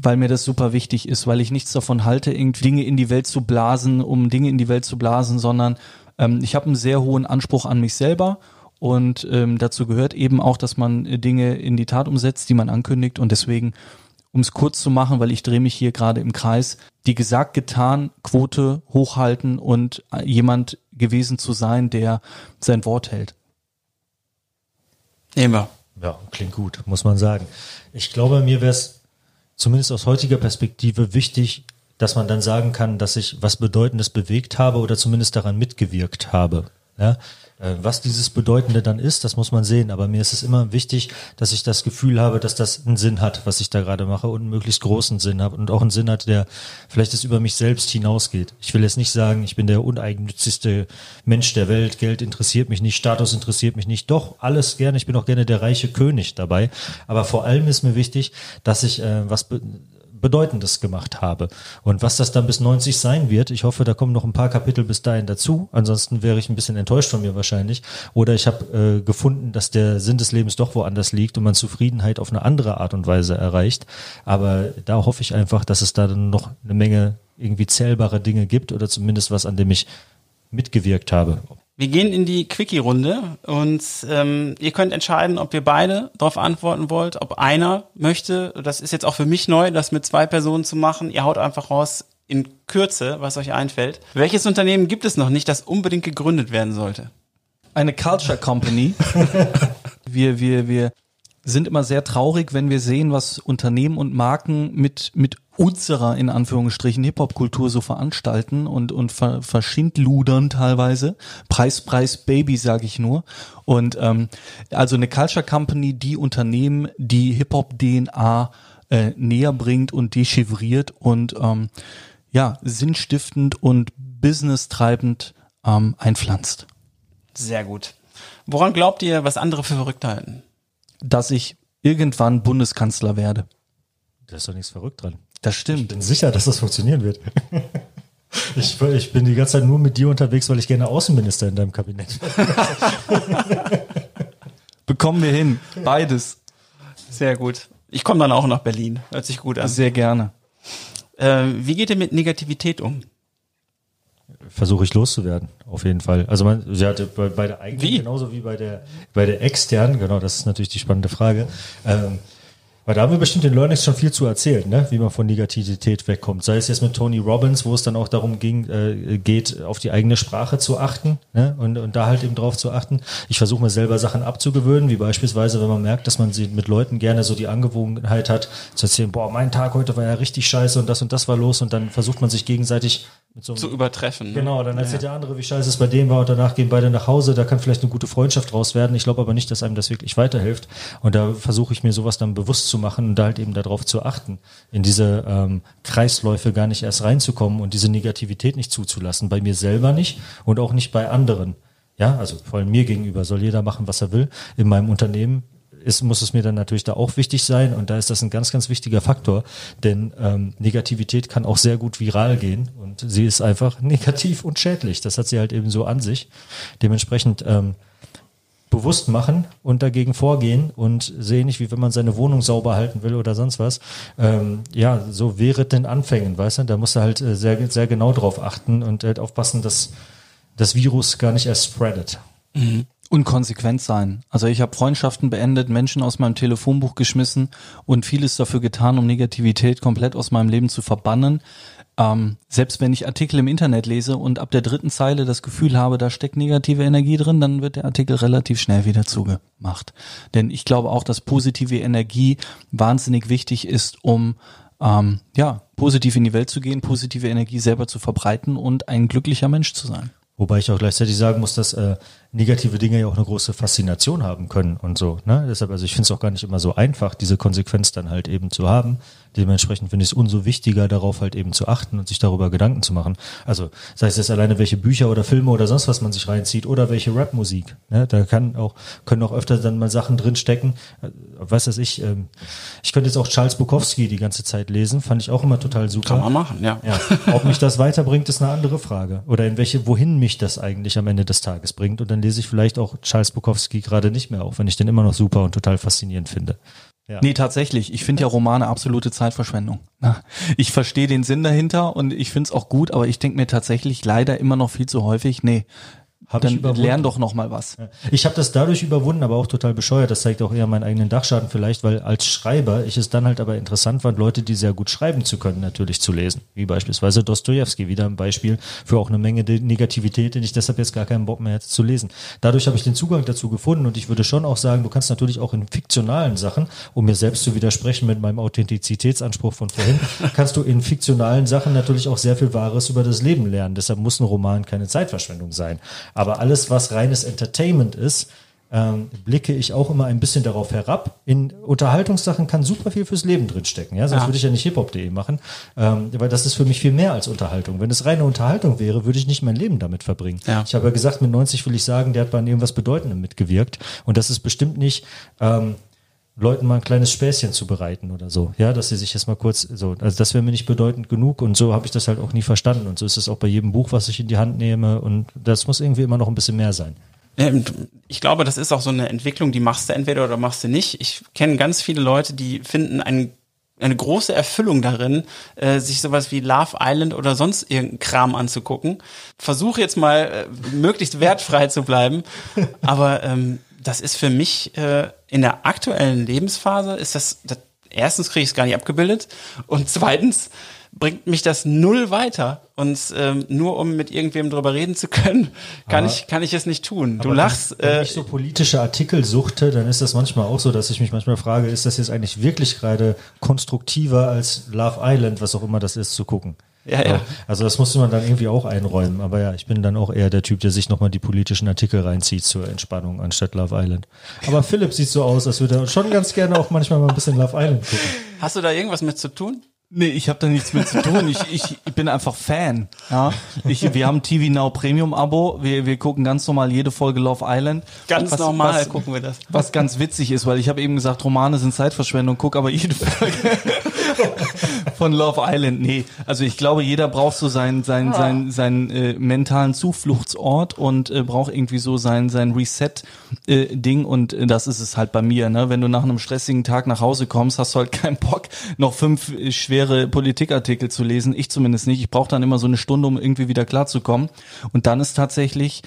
weil mir das super wichtig ist, weil ich nichts davon halte, irgendwie Dinge in die Welt zu blasen, um Dinge in die Welt zu blasen, sondern ähm, ich habe einen sehr hohen Anspruch an mich selber und ähm, dazu gehört eben auch, dass man äh, Dinge in die Tat umsetzt, die man ankündigt und deswegen, um es kurz zu machen, weil ich drehe mich hier gerade im Kreis, die gesagt getan Quote hochhalten und äh, jemand gewesen zu sein, der sein Wort hält. Nehmen wir. Ja, klingt gut, muss man sagen. Ich glaube, mir wäre es zumindest aus heutiger Perspektive wichtig, dass man dann sagen kann, dass ich was Bedeutendes bewegt habe oder zumindest daran mitgewirkt habe. Ja? Äh, Was dieses Bedeutende dann ist, das muss man sehen. Aber mir ist es immer wichtig, dass ich das Gefühl habe, dass das einen Sinn hat, was ich da gerade mache und einen möglichst großen Sinn hat und auch einen Sinn hat, der vielleicht es über mich selbst hinausgeht. Ich will jetzt nicht sagen, ich bin der uneigennützigste Mensch der Welt, Geld interessiert mich nicht, Status interessiert mich nicht. Doch, alles gerne. Ich bin auch gerne der reiche König dabei. Aber vor allem ist mir wichtig, dass ich äh, was Bedeutendes gemacht habe. Und was das dann bis 90 sein wird, ich hoffe, da kommen noch ein paar Kapitel bis dahin dazu. Ansonsten wäre ich ein bisschen enttäuscht von mir wahrscheinlich. Oder ich habe äh, gefunden, dass der Sinn des Lebens doch woanders liegt und man Zufriedenheit auf eine andere Art und Weise erreicht. Aber da hoffe ich einfach, dass es da dann noch eine Menge irgendwie zählbare Dinge gibt oder zumindest was, an dem ich mitgewirkt habe. Wir gehen in die Quickie-Runde und ähm, ihr könnt entscheiden, ob ihr beide darauf antworten wollt, ob einer möchte, das ist jetzt auch für mich neu, das mit zwei Personen zu machen. Ihr haut einfach raus in Kürze, was euch einfällt. Welches Unternehmen gibt es noch nicht, das unbedingt gegründet werden sollte? eine Culture Company. wir, wir, wir sind immer sehr traurig, wenn wir sehen, was Unternehmen und Marken mit, mit unserer, in Anführungsstrichen, Hip-Hop-Kultur so veranstalten und, und ver, verschindludern teilweise. Preis, Preis, Baby, sage ich nur. Und ähm, also eine Culture Company, die Unternehmen, die Hip-Hop-DNA äh, näher bringt und dechiffriert und ähm, ja, sinnstiftend und businesstreibend ähm, einpflanzt. Sehr gut. Woran glaubt ihr, was andere für verrückt halten? Dass ich irgendwann Bundeskanzler werde. Da ist doch nichts verrückt dran. Das Ich stimmt. bin sicher, dass das funktionieren wird. Ich, ich bin die ganze Zeit nur mit dir unterwegs, weil ich gerne Außenminister in deinem Kabinett. Bekommen wir hin. Beides. Sehr gut. Ich komme dann auch nach Berlin. Hört sich gut an. Sehr gerne. Äh, wie geht ihr mit Negativität um? Versuche ich loszuwerden, auf jeden Fall. Also man, sie hatte bei, bei der eigenen Wie? genauso wie bei der bei der externen, genau, das ist natürlich die spannende Frage. Ähm, weil da haben wir bestimmt den Learnings schon viel zu erzählen, ne? wie man von Negativität wegkommt. Sei es jetzt mit Tony Robbins, wo es dann auch darum ging, äh, geht, auf die eigene Sprache zu achten ne? und, und da halt eben drauf zu achten. Ich versuche mir selber Sachen abzugewöhnen, wie beispielsweise, wenn man merkt, dass man sie mit Leuten gerne so die Angewohnheit hat, zu erzählen, boah, mein Tag heute war ja richtig scheiße und das und das war los und dann versucht man sich gegenseitig so Zu übertreffen. Ne? Genau, dann erzählt der andere, wie scheiße es bei dem war und danach gehen beide nach Hause. Da kann vielleicht eine gute Freundschaft draus werden. Ich glaube aber nicht, dass einem das wirklich weiterhilft. Und da versuche ich mir sowas dann bewusst zu machen und da halt eben darauf zu achten, in diese ähm, Kreisläufe gar nicht erst reinzukommen und diese Negativität nicht zuzulassen. Bei mir selber nicht und auch nicht bei anderen. Ja, also vor allem mir gegenüber soll jeder machen, was er will. In meinem Unternehmen ist, muss es mir dann natürlich da auch wichtig sein und da ist das ein ganz, ganz wichtiger Faktor, denn ähm, Negativität kann auch sehr gut viral gehen und sie ist einfach negativ und schädlich. Das hat sie halt eben so an sich. Dementsprechend ähm, bewusst machen und dagegen vorgehen und sehe nicht, wie wenn man seine Wohnung sauber halten will oder sonst was. Ähm, ja, so wäre den Anfängen, weißt du? Da musst du halt äh, sehr, sehr genau drauf achten und halt aufpassen, dass das Virus gar nicht erst spreadet. Mhm. Und konsequent sein. Also ich habe Freundschaften beendet, Menschen aus meinem Telefonbuch geschmissen und vieles dafür getan, um Negativität komplett aus meinem Leben zu verbannen. Ähm, selbst wenn ich Artikel im Internet lese und ab der dritten Zeile das Gefühl habe, da steckt negative Energie drin, dann wird der Artikel relativ schnell wieder zugemacht. Denn ich glaube auch, dass positive Energie wahnsinnig wichtig ist, um ähm, ja positiv in die Welt zu gehen, positive Energie selber zu verbreiten und ein glücklicher Mensch zu sein. Wobei ich auch gleichzeitig sagen muss, dass äh, negative Dinge ja auch eine große Faszination haben können und so. Ne? Deshalb, also ich finde es auch gar nicht immer so einfach, diese Konsequenz dann halt eben zu haben. Dementsprechend finde ich es umso wichtiger, darauf halt eben zu achten und sich darüber Gedanken zu machen. Also sei es jetzt alleine, welche Bücher oder Filme oder sonst was man sich reinzieht oder welche Rapmusik. Ne? Da kann auch, können auch öfter dann mal Sachen drinstecken. Äh, was weiß ich, ähm, ich könnte jetzt auch Charles Bukowski die ganze Zeit lesen, fand ich auch immer total super. Kann man machen, ja. ja. Ob mich das weiterbringt, ist eine andere Frage. Oder in welche, wohin mich das eigentlich am Ende des Tages bringt. Und dann lese ich vielleicht auch Charles Bukowski gerade nicht mehr, auch wenn ich den immer noch super und total faszinierend finde. Ja. Nee, tatsächlich. Ich finde ja Romane absolute Zeitverschwendung. Ich verstehe den Sinn dahinter und ich finde es auch gut, aber ich denke mir tatsächlich leider immer noch viel zu häufig, nee, hab Dann lern doch noch mal was. Ich habe das dadurch überwunden, aber auch total bescheuert. Das zeigt auch eher meinen eigenen Dachschaden vielleicht, weil als Schreiber ich es dann halt aber interessant fand, Leute, die sehr gut schreiben zu können, natürlich zu lesen. Wie beispielsweise Dostoevsky, wieder ein Beispiel für auch eine Menge Negativität, den ich deshalb jetzt gar keinen Bock mehr hätte zu lesen. Dadurch habe ich den Zugang dazu gefunden und ich würde schon auch sagen, du kannst natürlich auch in fiktionalen Sachen, um mir selbst zu widersprechen mit meinem Authentizitätsanspruch von vorhin, kannst du in fiktionalen Sachen natürlich auch sehr viel Wahres über das Leben lernen. Deshalb muss ein Roman keine Zeitverschwendung sein. Aber alles, was reines Entertainment ist, ähm, blicke ich auch immer ein bisschen darauf herab. In Unterhaltungssachen kann super viel fürs Leben drinstecken. Ja? Sonst ja. würde ich ja nicht hiphop.de machen, ähm, weil das ist für mich viel mehr als Unterhaltung. Wenn es reine Unterhaltung wäre, würde ich nicht mein Leben damit verbringen. Ja. Ich habe ja gesagt, mit 90 will ich sagen, der hat bei irgendwas Bedeutendem mitgewirkt. Und das ist bestimmt nicht ähm, Leuten mal ein kleines Späßchen zu bereiten oder so. Ja, dass sie sich jetzt mal kurz so, also das wäre mir nicht bedeutend genug und so habe ich das halt auch nie verstanden. Und so ist es auch bei jedem Buch, was ich in die Hand nehme. Und das muss irgendwie immer noch ein bisschen mehr sein. Ich glaube, das ist auch so eine Entwicklung, die machst du entweder oder machst du nicht. Ich kenne ganz viele Leute, die finden einen eine große Erfüllung darin, äh, sich sowas wie Love Island oder sonst irgendeinen Kram anzugucken. Versuche jetzt mal äh, möglichst wertfrei zu bleiben, aber ähm, das ist für mich äh, in der aktuellen Lebensphase ist das, das erstens kriege ich es gar nicht abgebildet und zweitens bringt mich das null weiter. Und ähm, nur um mit irgendwem drüber reden zu können, kann aber, ich kann ich es nicht tun. Du lachst. Wenn, wenn äh, ich so politische Artikel suchte, dann ist das manchmal auch so, dass ich mich manchmal frage, ist das jetzt eigentlich wirklich gerade konstruktiver als Love Island, was auch immer das ist, zu gucken? Ja, ja. Also das musste man dann irgendwie auch einräumen. Aber ja, ich bin dann auch eher der Typ, der sich nochmal die politischen Artikel reinzieht zur Entspannung anstatt Love Island. Aber Philipp sieht so aus, als würde er schon ganz gerne auch manchmal mal ein bisschen Love Island gucken. Hast du da irgendwas mit zu tun? Nee, ich habe da nichts mit zu tun. Ich, ich, ich bin einfach Fan. Ja, ich, wir haben TV Now Premium Abo. Wir, wir gucken ganz normal jede Folge Love Island. Ganz was, normal was, gucken wir das. Was ganz witzig ist, weil ich habe eben gesagt, Romane sind Zeitverschwendung. Guck aber jede Folge von Love Island. Nee, also ich glaube, jeder braucht so seinen seinen ah. seinen, seinen äh, mentalen Zufluchtsort und äh, braucht irgendwie so sein sein Reset äh, Ding und das ist es halt bei mir. Ne, wenn du nach einem stressigen Tag nach Hause kommst, hast du halt keinen Bock noch fünf äh, schwere schwere Politikartikel zu lesen. Ich zumindest nicht. Ich brauche dann immer so eine Stunde, um irgendwie wieder klarzukommen. Und dann ist tatsächlich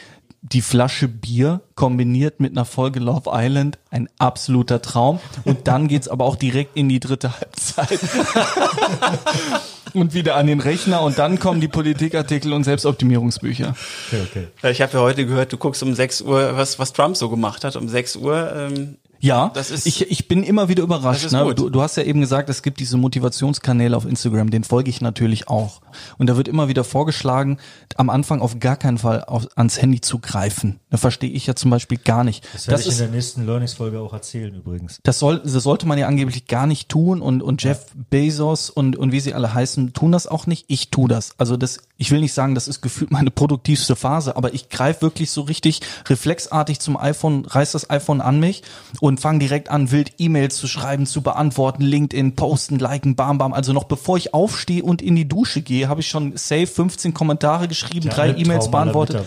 die Flasche Bier kombiniert mit einer Folge Love Island ein absoluter Traum. Und dann geht's aber auch direkt in die dritte Halbzeit. und wieder an den Rechner und dann kommen die Politikartikel und Selbstoptimierungsbücher. Okay, okay. Ich habe ja heute gehört, du guckst um 6 Uhr, was, was Trump so gemacht hat. Um 6 Uhr ähm, ja, das ist, ich, ich bin immer wieder überrascht. Ne? Du, du hast ja eben gesagt, es gibt diese Motivationskanäle auf Instagram, den folge ich natürlich auch. Und da wird immer wieder vorgeschlagen, am Anfang auf gar keinen Fall auf, ans Handy zu greifen. Da verstehe ich ja zum Beispiel gar nicht. Das werde das ich ist, in der nächsten Learnings-Folge auch erzählen übrigens. Das, soll, das sollte man ja angeblich gar nicht tun und, und Jeff ja. Bezos und, und wie sie alle heißen, tun das auch nicht. Ich tu das. Also das, ich will nicht sagen, das ist gefühlt meine produktivste Phase, aber ich greife wirklich so richtig reflexartig zum iPhone, reiß das iPhone an mich und fange direkt an, wild E-Mails zu schreiben, zu beantworten, LinkedIn, posten, liken, bam, bam. Also noch bevor ich aufstehe und in die Dusche gehe, habe ich schon safe 15 Kommentare geschrieben, drei E-Mails beantwortet.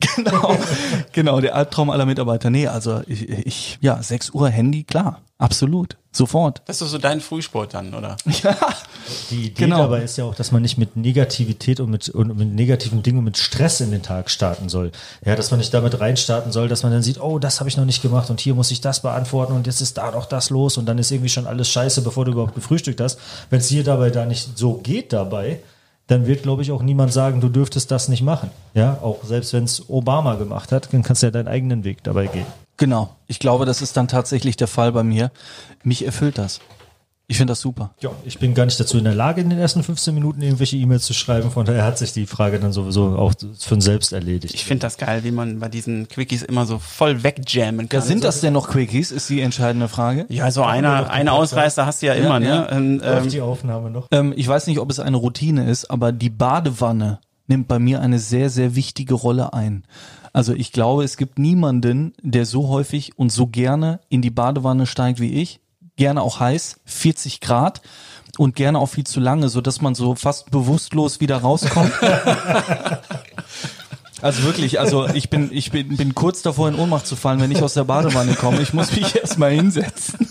genau, genau, der Albtraum aller Mitarbeiter. Nee, also ich, ich ja, 6 Uhr Handy, klar, absolut, sofort. Das ist so dein Frühsport dann, oder? Ja, Die Idee Genau. dabei ist ja auch, dass man nicht mit Negativität und mit, und mit negativen Dingen und mit Stress in den Tag starten soll. Ja, dass man nicht damit reinstarten soll, dass man dann sieht, oh, das habe ich noch nicht gemacht und hier muss ich das beantworten und jetzt ist da noch das los und dann ist irgendwie schon alles scheiße, bevor du überhaupt gefrühstückt hast. Wenn es dir dabei da nicht so geht dabei, dann wird, glaube ich, auch niemand sagen, du dürftest das nicht machen. Ja, auch selbst wenn es Obama gemacht hat, dann kannst du ja deinen eigenen Weg dabei gehen. genau. Ich glaube, das ist dann tatsächlich der Fall bei mir. Mich erfüllt das. Ich finde das super. Ja, ich bin gar nicht dazu in der Lage, in den ersten 15 Minuten irgendwelche E-Mails zu schreiben. Von daher hat sich die Frage dann sowieso auch von selbst erledigt. Ich finde das geil, wie man bei diesen Quickies immer so voll wegjammen kann. Ja, sind das denn noch Quickies, ist die entscheidende Frage. Ja, so einer, eine. Ausreißer hast du ja immer, ja. ne? Ähm, Läuft ähm, die Aufnahme noch? Ähm, ich weiß nicht, ob es eine Routine ist, aber die Badewanne nimmt bei mir eine sehr, sehr wichtige Rolle ein. Also ich glaube, es gibt niemanden, der so häufig und so gerne in die Badewanne steigt wie ich. Gerne auch heiß, 40 Grad und gerne auch viel zu lange, so dass man so fast bewusstlos wieder rauskommt. Also wirklich, also ich bin, ich bin, bin kurz davor in Ohnmacht zu fallen, wenn ich aus der Badewanne komme. Ich muss mich erstmal hinsetzen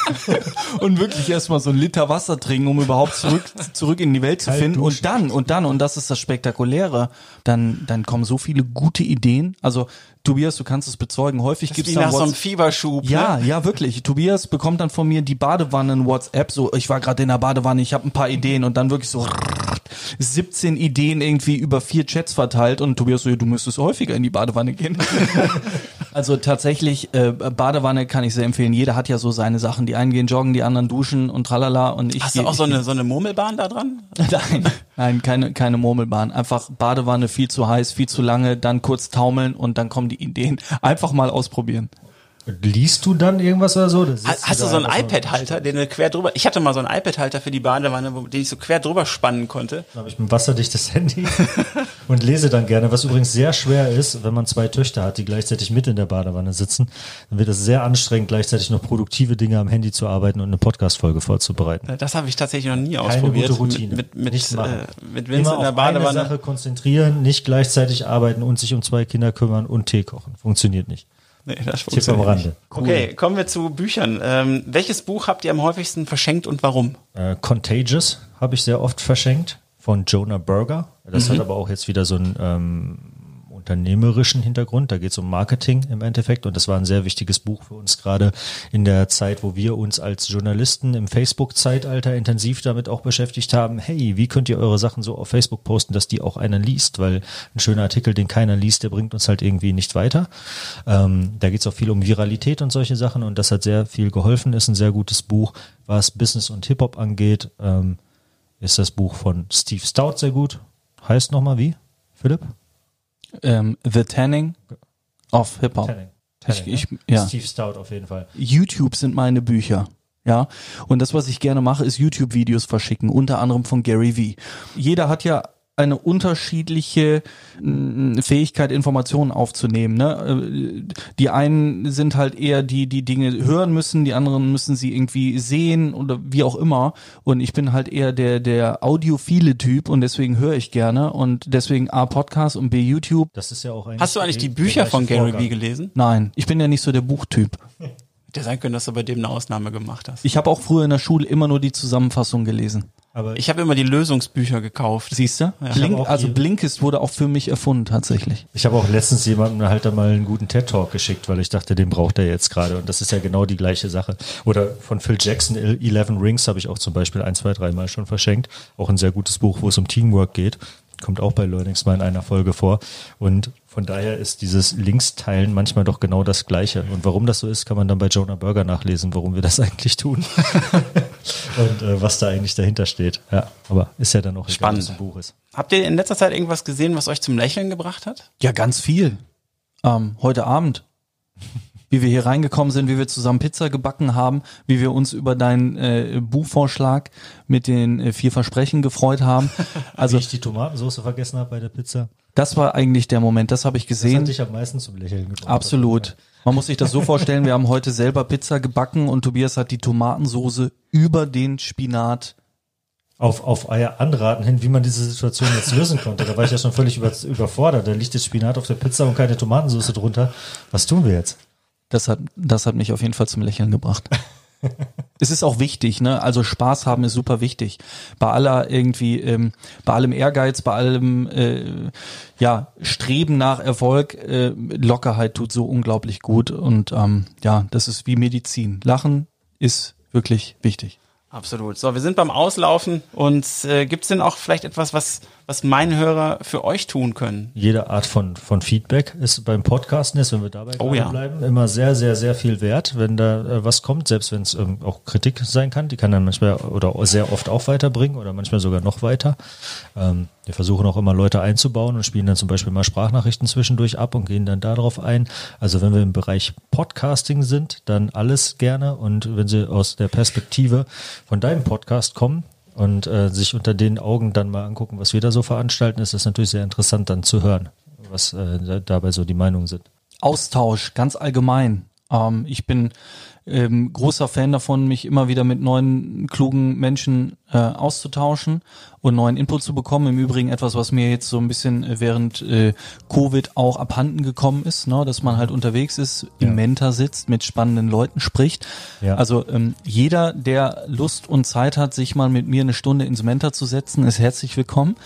und wirklich erstmal so ein Liter Wasser trinken, um überhaupt zurück, zurück in die Welt zu finden. Und dann, und dann, und das ist das Spektakuläre, dann, dann kommen so viele gute Ideen. Also Tobias, du kannst es bezeugen, häufig das ist gibt's wie dann nach so einem Fieberschub. ja, Ne? ja, wirklich. Tobias bekommt dann von mir die Badewannen WhatsApp, so ich war gerade in der Badewanne, ich habe ein paar Ideen und dann wirklich so 17 Ideen irgendwie über vier Chats verteilt und Tobias so, ja, du müsstest häufiger in die Badewanne gehen. also tatsächlich, äh, Badewanne kann ich sehr empfehlen. Jeder hat ja so seine Sachen. Die einen gehen joggen, die anderen duschen und tralala und ich Hast du auch so eine, so eine Murmelbahn da dran? Nein, nein, keine, keine Murmelbahn. Einfach Badewanne viel zu heiß, viel zu lange, dann kurz taumeln und dann kommen die Ideen. Einfach mal ausprobieren. Liest du dann irgendwas oder so? Hast, du da so einen iPad-Halter, den du quer drüber, ich hatte mal so einen iPad-Halter für die Badewanne, den ich so quer drüber spannen konnte. Dann habe ich ein wasserdichtes Handy und lese dann gerne, was übrigens sehr schwer ist, wenn man zwei Töchter hat, die gleichzeitig mit in der Badewanne sitzen. Dann wird es sehr anstrengend, gleichzeitig noch produktive Dinge am Handy zu arbeiten und eine Podcast-Folge vorzubereiten. Das habe ich tatsächlich noch nie Keine ausprobiert. gute Routine. Mit, mit, mit, äh, mit Vincent Immer in der auf eine Badewanne. Sache konzentrieren, nicht gleichzeitig arbeiten und sich um zwei Kinder kümmern und Tee kochen. Funktioniert nicht. Nee, das Tipp am Rande. nicht. Okay, kommen wir zu Büchern. Ähm, welches Buch habt ihr am häufigsten verschenkt und warum? Äh, Contagious habe ich sehr oft verschenkt von Jonah Berger. Das Mhm. hat aber auch jetzt wieder so einen ähm, unternehmerischen Hintergrund. Da geht es um Marketing im Endeffekt und das war ein sehr wichtiges Buch für uns gerade in der Zeit, wo wir uns als Journalisten im Facebook-Zeitalter intensiv damit auch beschäftigt haben. Hey, wie könnt ihr eure Sachen so auf Facebook posten, dass die auch einer liest? Weil ein schöner Artikel, den keiner liest, der bringt uns halt irgendwie nicht weiter. Ähm, da geht es auch viel um Viralität und solche Sachen und das hat sehr viel geholfen. Ist ein sehr gutes Buch, was Business und Hip-Hop angeht. Ähm, ist das Buch von Steve Stout sehr gut. Heißt nochmal wie? Philipp? Ähm, The Tanning of Hip Hop. Tanning. Ich- ne? ich- ja. Steve Stout auf jeden Fall. YouTube sind meine Bücher. Ja, und das, was ich gerne mache, ist YouTube-Videos verschicken, unter anderem von Gary Vee. Jeder hat ja eine unterschiedliche mh, Fähigkeit, Informationen aufzunehmen. Ne? Äh, Die einen sind halt eher die, die Dinge hören müssen, die anderen müssen sie irgendwie sehen oder wie auch immer. Und ich bin halt eher der, der audiophile Typ und deswegen höre ich gerne und deswegen A, Podcast und B, YouTube. Das ist ja auch eigentlich Hast du eigentlich die Bücher von Gary. Vee gelesen? Nein, ich bin ja nicht so der Buchtyp. Hätte sein können, dass du bei dem eine Ausnahme gemacht hast. Ich habe auch früher in der Schule immer nur die Zusammenfassung gelesen. Aber Ich habe immer die Lösungsbücher gekauft. Siehst du? Blink, also Blinkist wurde auch für mich erfunden tatsächlich. Ich habe auch letztens jemandem halt dann mal einen guten TED-Talk geschickt, weil ich dachte, den braucht er jetzt gerade. Und das ist ja genau die gleiche Sache. Oder von Phil Jackson, Eleven Rings, habe ich auch zum Beispiel ein, zwei, dreimal schon verschenkt. Auch ein sehr gutes Buch, wo es um Teamwork geht. Kommt auch bei Learnings mal in einer Folge vor. Und von daher ist dieses Linksteilen manchmal doch genau das Gleiche. Und warum das so ist, kann man dann bei Jonah Burger nachlesen, warum wir das eigentlich tun. Und äh, was da eigentlich dahinter steht. Ja, aber ist ja dann auch egal, Spannend. was ein Buch ist. Habt ihr in letzter Zeit irgendwas gesehen, was euch zum Lächeln gebracht hat? Ja, ganz viel. Ähm, heute Abend. Wie wir hier reingekommen sind, wie wir zusammen Pizza gebacken haben, wie wir uns über deinen äh, Buchvorschlag mit den äh, vier Versprechen gefreut haben. Also Also ich die Tomatensauce vergessen habe bei der Pizza. das war eigentlich der Moment, das habe ich Das gesehen. hat dich am meisten zum Lächeln gebracht. Absolut. Man muss sich das so vorstellen, wir haben heute selber Pizza gebacken und Tobias hat die Tomatensoße über den Spinat auf, auf euer Anraten hin, wie man diese Situation jetzt lösen konnte. Da war ich ja schon völlig über, überfordert. Da liegt jetzt Spinat auf der Pizza und keine Tomatensauce drunter. Was tun wir jetzt? Das hat, das hat mich auf jeden Fall zum Lächeln gebracht. es ist auch wichtig, ne? Also Spaß haben ist super wichtig. Bei aller irgendwie, ähm, bei allem Ehrgeiz, bei allem äh, ja Streben nach Erfolg, äh, Lockerheit tut so unglaublich gut und ähm, ja, das ist wie Medizin. Lachen ist wirklich wichtig. Absolut. So, wir sind beim Auslaufen und äh, gibt es denn auch vielleicht etwas, was, was meine Hörer für euch tun können? Jede Art von, von Feedback ist beim Podcasten ist, wenn wir dabei oh, ja. bleiben, immer sehr, sehr, sehr viel wert, wenn da äh, was kommt, selbst wenn es ähm, auch Kritik sein kann. Die kann dann manchmal oder sehr oft auch weiterbringen oder manchmal sogar noch weiter. Ähm, wir versuchen auch immer Leute einzubauen und spielen dann zum Beispiel mal Sprachnachrichten zwischendurch ab und gehen dann darauf ein. Also wenn wir im Bereich Podcasting sind, dann alles gerne. Und wenn Sie aus der Perspektive von deinem Podcast kommen und äh, sich unter den Augen dann mal angucken, was wir da so veranstalten, ist das natürlich sehr interessant dann zu hören, was äh, dabei so die Meinungen sind. Austausch, ganz allgemein. Ähm, ich bin ähm, großer Fan davon, mich immer wieder mit neuen, klugen Menschen äh, auszutauschen und neuen Input zu bekommen. Im Übrigen etwas, was mir jetzt so ein bisschen äh, während äh, Covid auch abhanden gekommen ist, ne? dass man halt unterwegs ist, ja. im Mentor sitzt, mit spannenden Leuten spricht. Ja. Also ähm, jeder, der Lust und Zeit hat, sich mal mit mir eine Stunde ins Mentor zu setzen, ist herzlich willkommen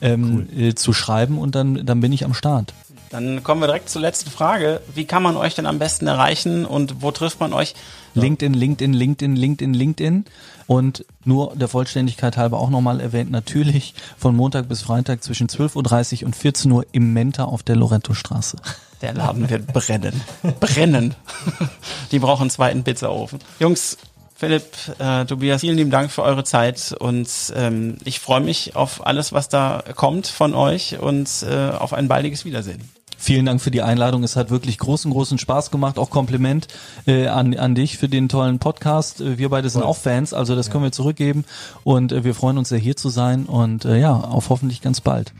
ähm, cool. äh, zu schreiben und dann, dann bin ich am Start. Dann kommen wir direkt zur letzten Frage. Wie kann man euch denn am besten erreichen und wo trifft man euch? LinkedIn, LinkedIn, LinkedIn, LinkedIn, LinkedIn. Und nur der Vollständigkeit halber auch nochmal erwähnt, natürlich von Montag bis Freitag zwischen 12.30 Uhr und 14 Uhr im Menta auf der Lorento-Straße. Der Laden wird brennen. brennen. Die brauchen einen zweiten Pizzaofen. Jungs, Philipp, äh, Tobias, vielen lieben Dank für eure Zeit und ähm, ich freue mich auf alles, was da kommt von euch und äh, auf ein baldiges Wiedersehen. Vielen Dank für die Einladung. Es hat wirklich großen, großen Spaß gemacht. Auch Kompliment äh, an, an dich für den tollen Podcast. Äh, wir beide sind auch Fans, also das können wir zurückgeben. Und äh, wir freuen uns sehr, hier zu sein. Und äh, ja, auf hoffentlich ganz bald.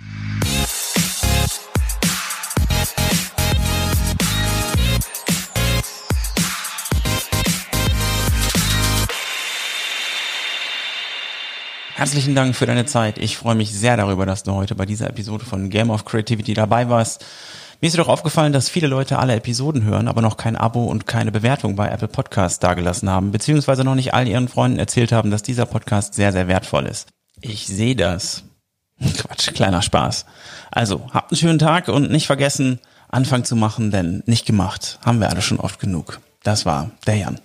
Herzlichen Dank für deine Zeit. Ich freue mich sehr darüber, dass du heute bei dieser Episode von Game of Creativity dabei warst. Mir ist jedoch aufgefallen, dass viele Leute alle Episoden hören, aber noch kein Abo und keine Bewertung bei Apple Podcasts dagelassen haben, beziehungsweise noch nicht all ihren Freunden erzählt haben, dass dieser Podcast sehr, sehr wertvoll ist. Ich sehe das. Quatsch, kleiner Spaß. Also, habt einen schönen Tag und nicht vergessen, Anfang zu machen, denn nicht gemacht haben wir alle schon oft genug. Das war der Jan.